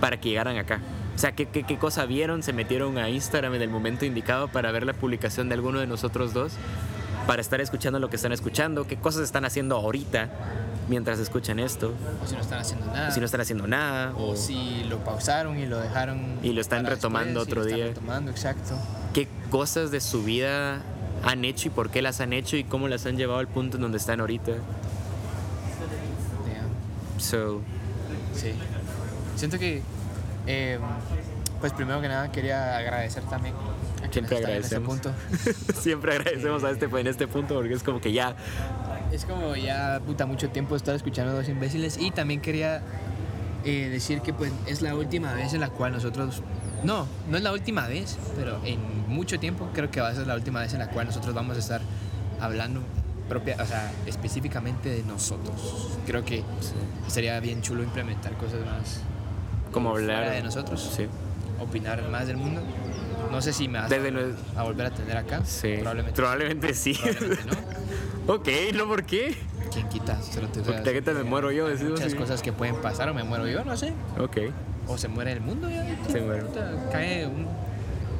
para que llegaran acá? O sea, ¿qué, qué, qué cosa vieron? ¿Se metieron a Instagram en el momento indicado para ver la publicación de alguno de nosotros dos? Para estar escuchando lo que están escuchando. ¿Qué cosas están haciendo ahorita mientras escuchan esto? O si no están haciendo nada. Si no están haciendo nada. O O si lo pausaron y lo dejaron. Y lo están retomando después, otro lo están día. retomando, exacto. qué cosas de su vida han hecho y por qué las han hecho y cómo las han llevado al punto en donde están ahorita. Damn. So, Sí. Siento que Eh, pues primero que nada quería agradecer también a quienes Siempre están en este agradecemos. punto. Siempre agradecemos a este, en este punto porque es como que ya. Es como ya puta mucho tiempo estar escuchando a dos imbéciles y también quería eh, decir que pues es la última vez en la cual nosotros no, no es la última vez, pero en mucho tiempo creo que va a ser la última vez en la cual nosotros vamos a estar hablando propia, o sea, específicamente de nosotros. Creo que sería bien chulo implementar cosas más Como fuera hablar. de nosotros, Sí. opinar más del mundo. No sé si me vas Desde a, volver a tener acá. Sí. Probablemente. Probablemente sí. Probablemente no. ok, ¿no por qué? ¿Quién quita? Solo te- Porque me muero yo, Hay muchas cosas que pueden pasar o me muero yo, no sé. Ok. O se muere el mundo ya. Se muere. Cae, un-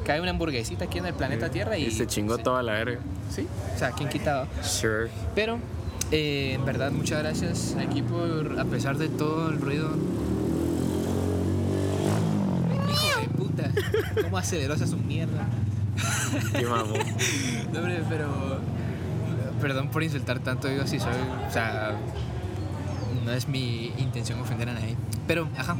cae una hamburguesita aquí en el planeta Tierra y, Y se chingó toda la verga. Sí, o sea, ¿quién quita? Sure. Pero, eh, en verdad, muchas gracias aquí por, a pesar de todo el ruido. Puta, cómo aceleró esa su mierda. Qué mamón. No, hombre, pero. Perdón por insultar tanto, digo, si soy. O sea. No es mi intención ofender a nadie. Pero, ajá.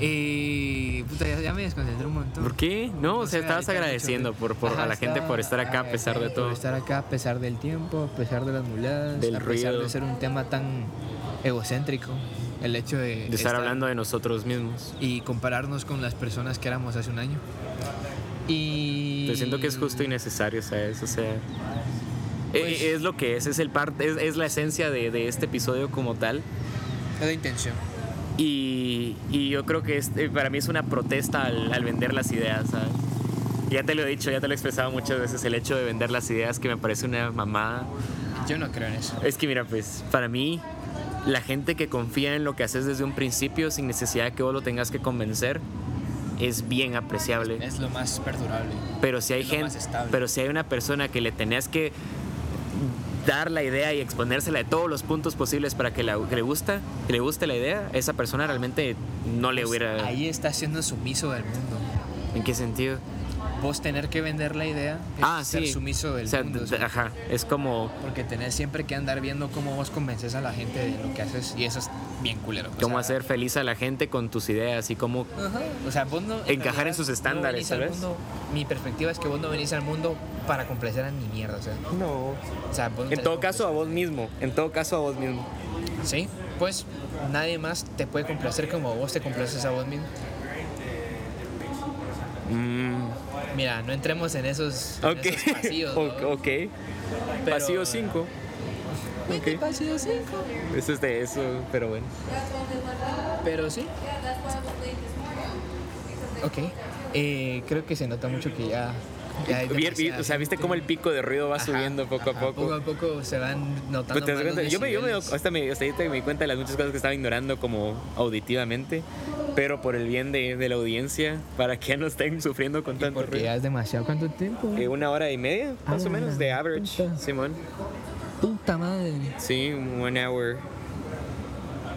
Eh, puta, ya, ya me desconcentré un montón. ¿Por qué? No, o sea, estabas agradeciendo mucho- por, por Ajá, a la gente por estar acá a pesar de todo. Por estar acá a pesar del tiempo, a pesar de las muladas, Del a pesar ruido. de ser un tema tan egocéntrico. El hecho de, De estar hablando de nosotros mismos. y compararnos con las personas que éramos hace un año. Y. Yo siento que es justo y necesario, ¿sabes? O sea. Pues- eh, es lo que es, es el parte, es, es la esencia de, de este episodio como tal. Es la intención. Y, y yo creo que este, para mí es una protesta al, al vender las ideas, ¿sabes? Ya te lo he dicho, ya te lo he expresado muchas veces, el hecho de vender las ideas que me parece una mamada. Yo no creo en eso. Es que mira, pues para mí, la gente que confía en lo que haces desde un principio sin necesidad de que vos lo tengas que convencer, es bien apreciable. Es lo más perdurable. Pero si hay es lo más gente, estable. pero si hay una persona que le tenés que dar la idea y exponérsela de todos los puntos posibles para que, la- que le gusta, que le guste la idea, esa persona realmente no le Pues hubiera. Ahí está siendo sumiso del mundo. ¿En qué sentido? Vos tener que vender la idea es Ah, ser sí. sumiso del O sea, mundo. d- ajá, es como Porque tenés siempre que andar viendo cómo vos convences a la gente de lo que haces y eso es bien culero. O cómo sea, hacer feliz a la gente con tus ideas y cómo Ajá. O sea, vos no. Encajar en realidad sus no estándares, tal vez. mundo- mi perspectiva es que vos no venís al mundo para complacer a ni mierda. O sea, no. o sea vos no En todo caso a vos mismo, en todo caso a vos mismo. Sí, pues nadie más te puede complacer como vos te complaces a vos mismo. Mm, Mira, no entremos en esos, en ok. esos pasillos. ¿no? Ok. Pero- Pasillo 5. Vete, Ok. pasillo cinco. Eso es de eso, pero bueno. Pero sí. Ok. Eh, creo que se nota mucho que ya. ya o sea, viste cómo el pico de ruido va Ajá, subiendo poco ajá, a poco. Poco a poco se van notando. Pues más los yo me, yo me, hasta me, hasta me di cuenta de las muchas cosas que estaba ignorando como auditivamente, pero por el bien de, de la audiencia, para que no estén sufriendo con tanto porque ruido. ya es demasiado. ¿Cuánto tiempo? Eh, una hora y media, más Ah, o menos, de average, puta. Simón. Puta madre. Sí, one hour.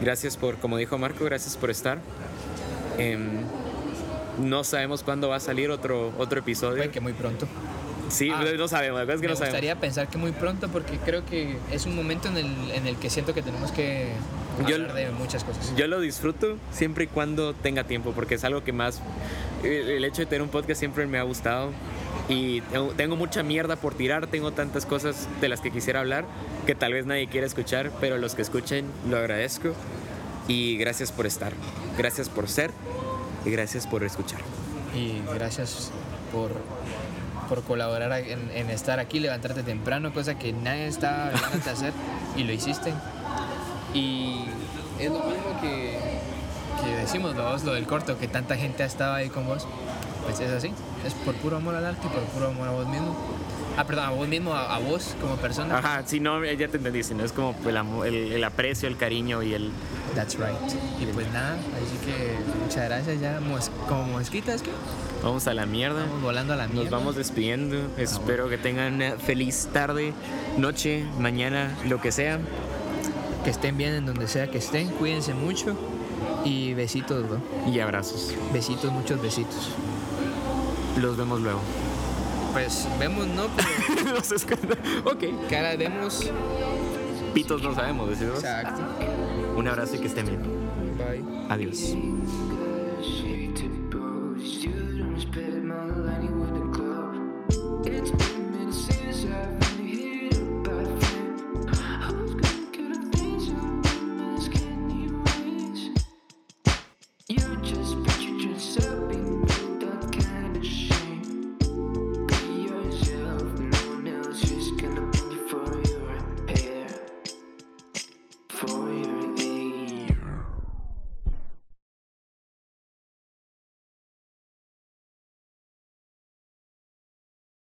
Gracias por, como dijo Marco, gracias por estar. Em, no sabemos cuándo va a salir otro, otro episodio. Puede que muy pronto. Sí, Ah, no sabemos, es que Me no sabemos. gustaría pensar que muy pronto porque creo que es un momento en el, en el que siento que tenemos que Yo- de muchas cosas. Yo lo disfruto siempre y cuando tenga tiempo, porque es algo que más. El hecho de tener un podcast siempre me ha gustado. Y tengo, tengo mucha mierda por tirar, tengo tantas cosas de las que quisiera hablar que tal vez nadie quiera escuchar, pero los que escuchen lo agradezco. Y gracias por estar, gracias por ser y gracias por escuchar. Y gracias por, por colaborar en, en estar aquí, levantarte temprano, cosa que nadie estaba ganas de hacer y lo hiciste. Y es lo mismo que, que decimos, vos, lo del corto, que tanta gente ha estado ahí con vos. Pues es así, es por puro amor al arte y por puro amor a vos mismo. Ah, perdón, a vos mismo, a, a vos como persona. Ajá, si no, ya te entendí, si no es como el, el- el aprecio, el cariño y el... That's right. Y pues nada, así que muchas gracias ya. Mos- como mosquitas, que Vamos a la mierda. Vamos volando a la mierda. Nos vamos despidiendo. Espero que tengan una feliz tarde, noche, mañana, lo que sea. Que estén bien en donde sea que estén, cuídense mucho y besitos, bro. Y abrazos. Besitos, muchos besitos. Los vemos luego. Pues vemos, ¿no? Pero que- ok. cara vemos. Pitos no sabemos, decimos. Exacto. Un abrazo y que estén bien. Bye. Adiós.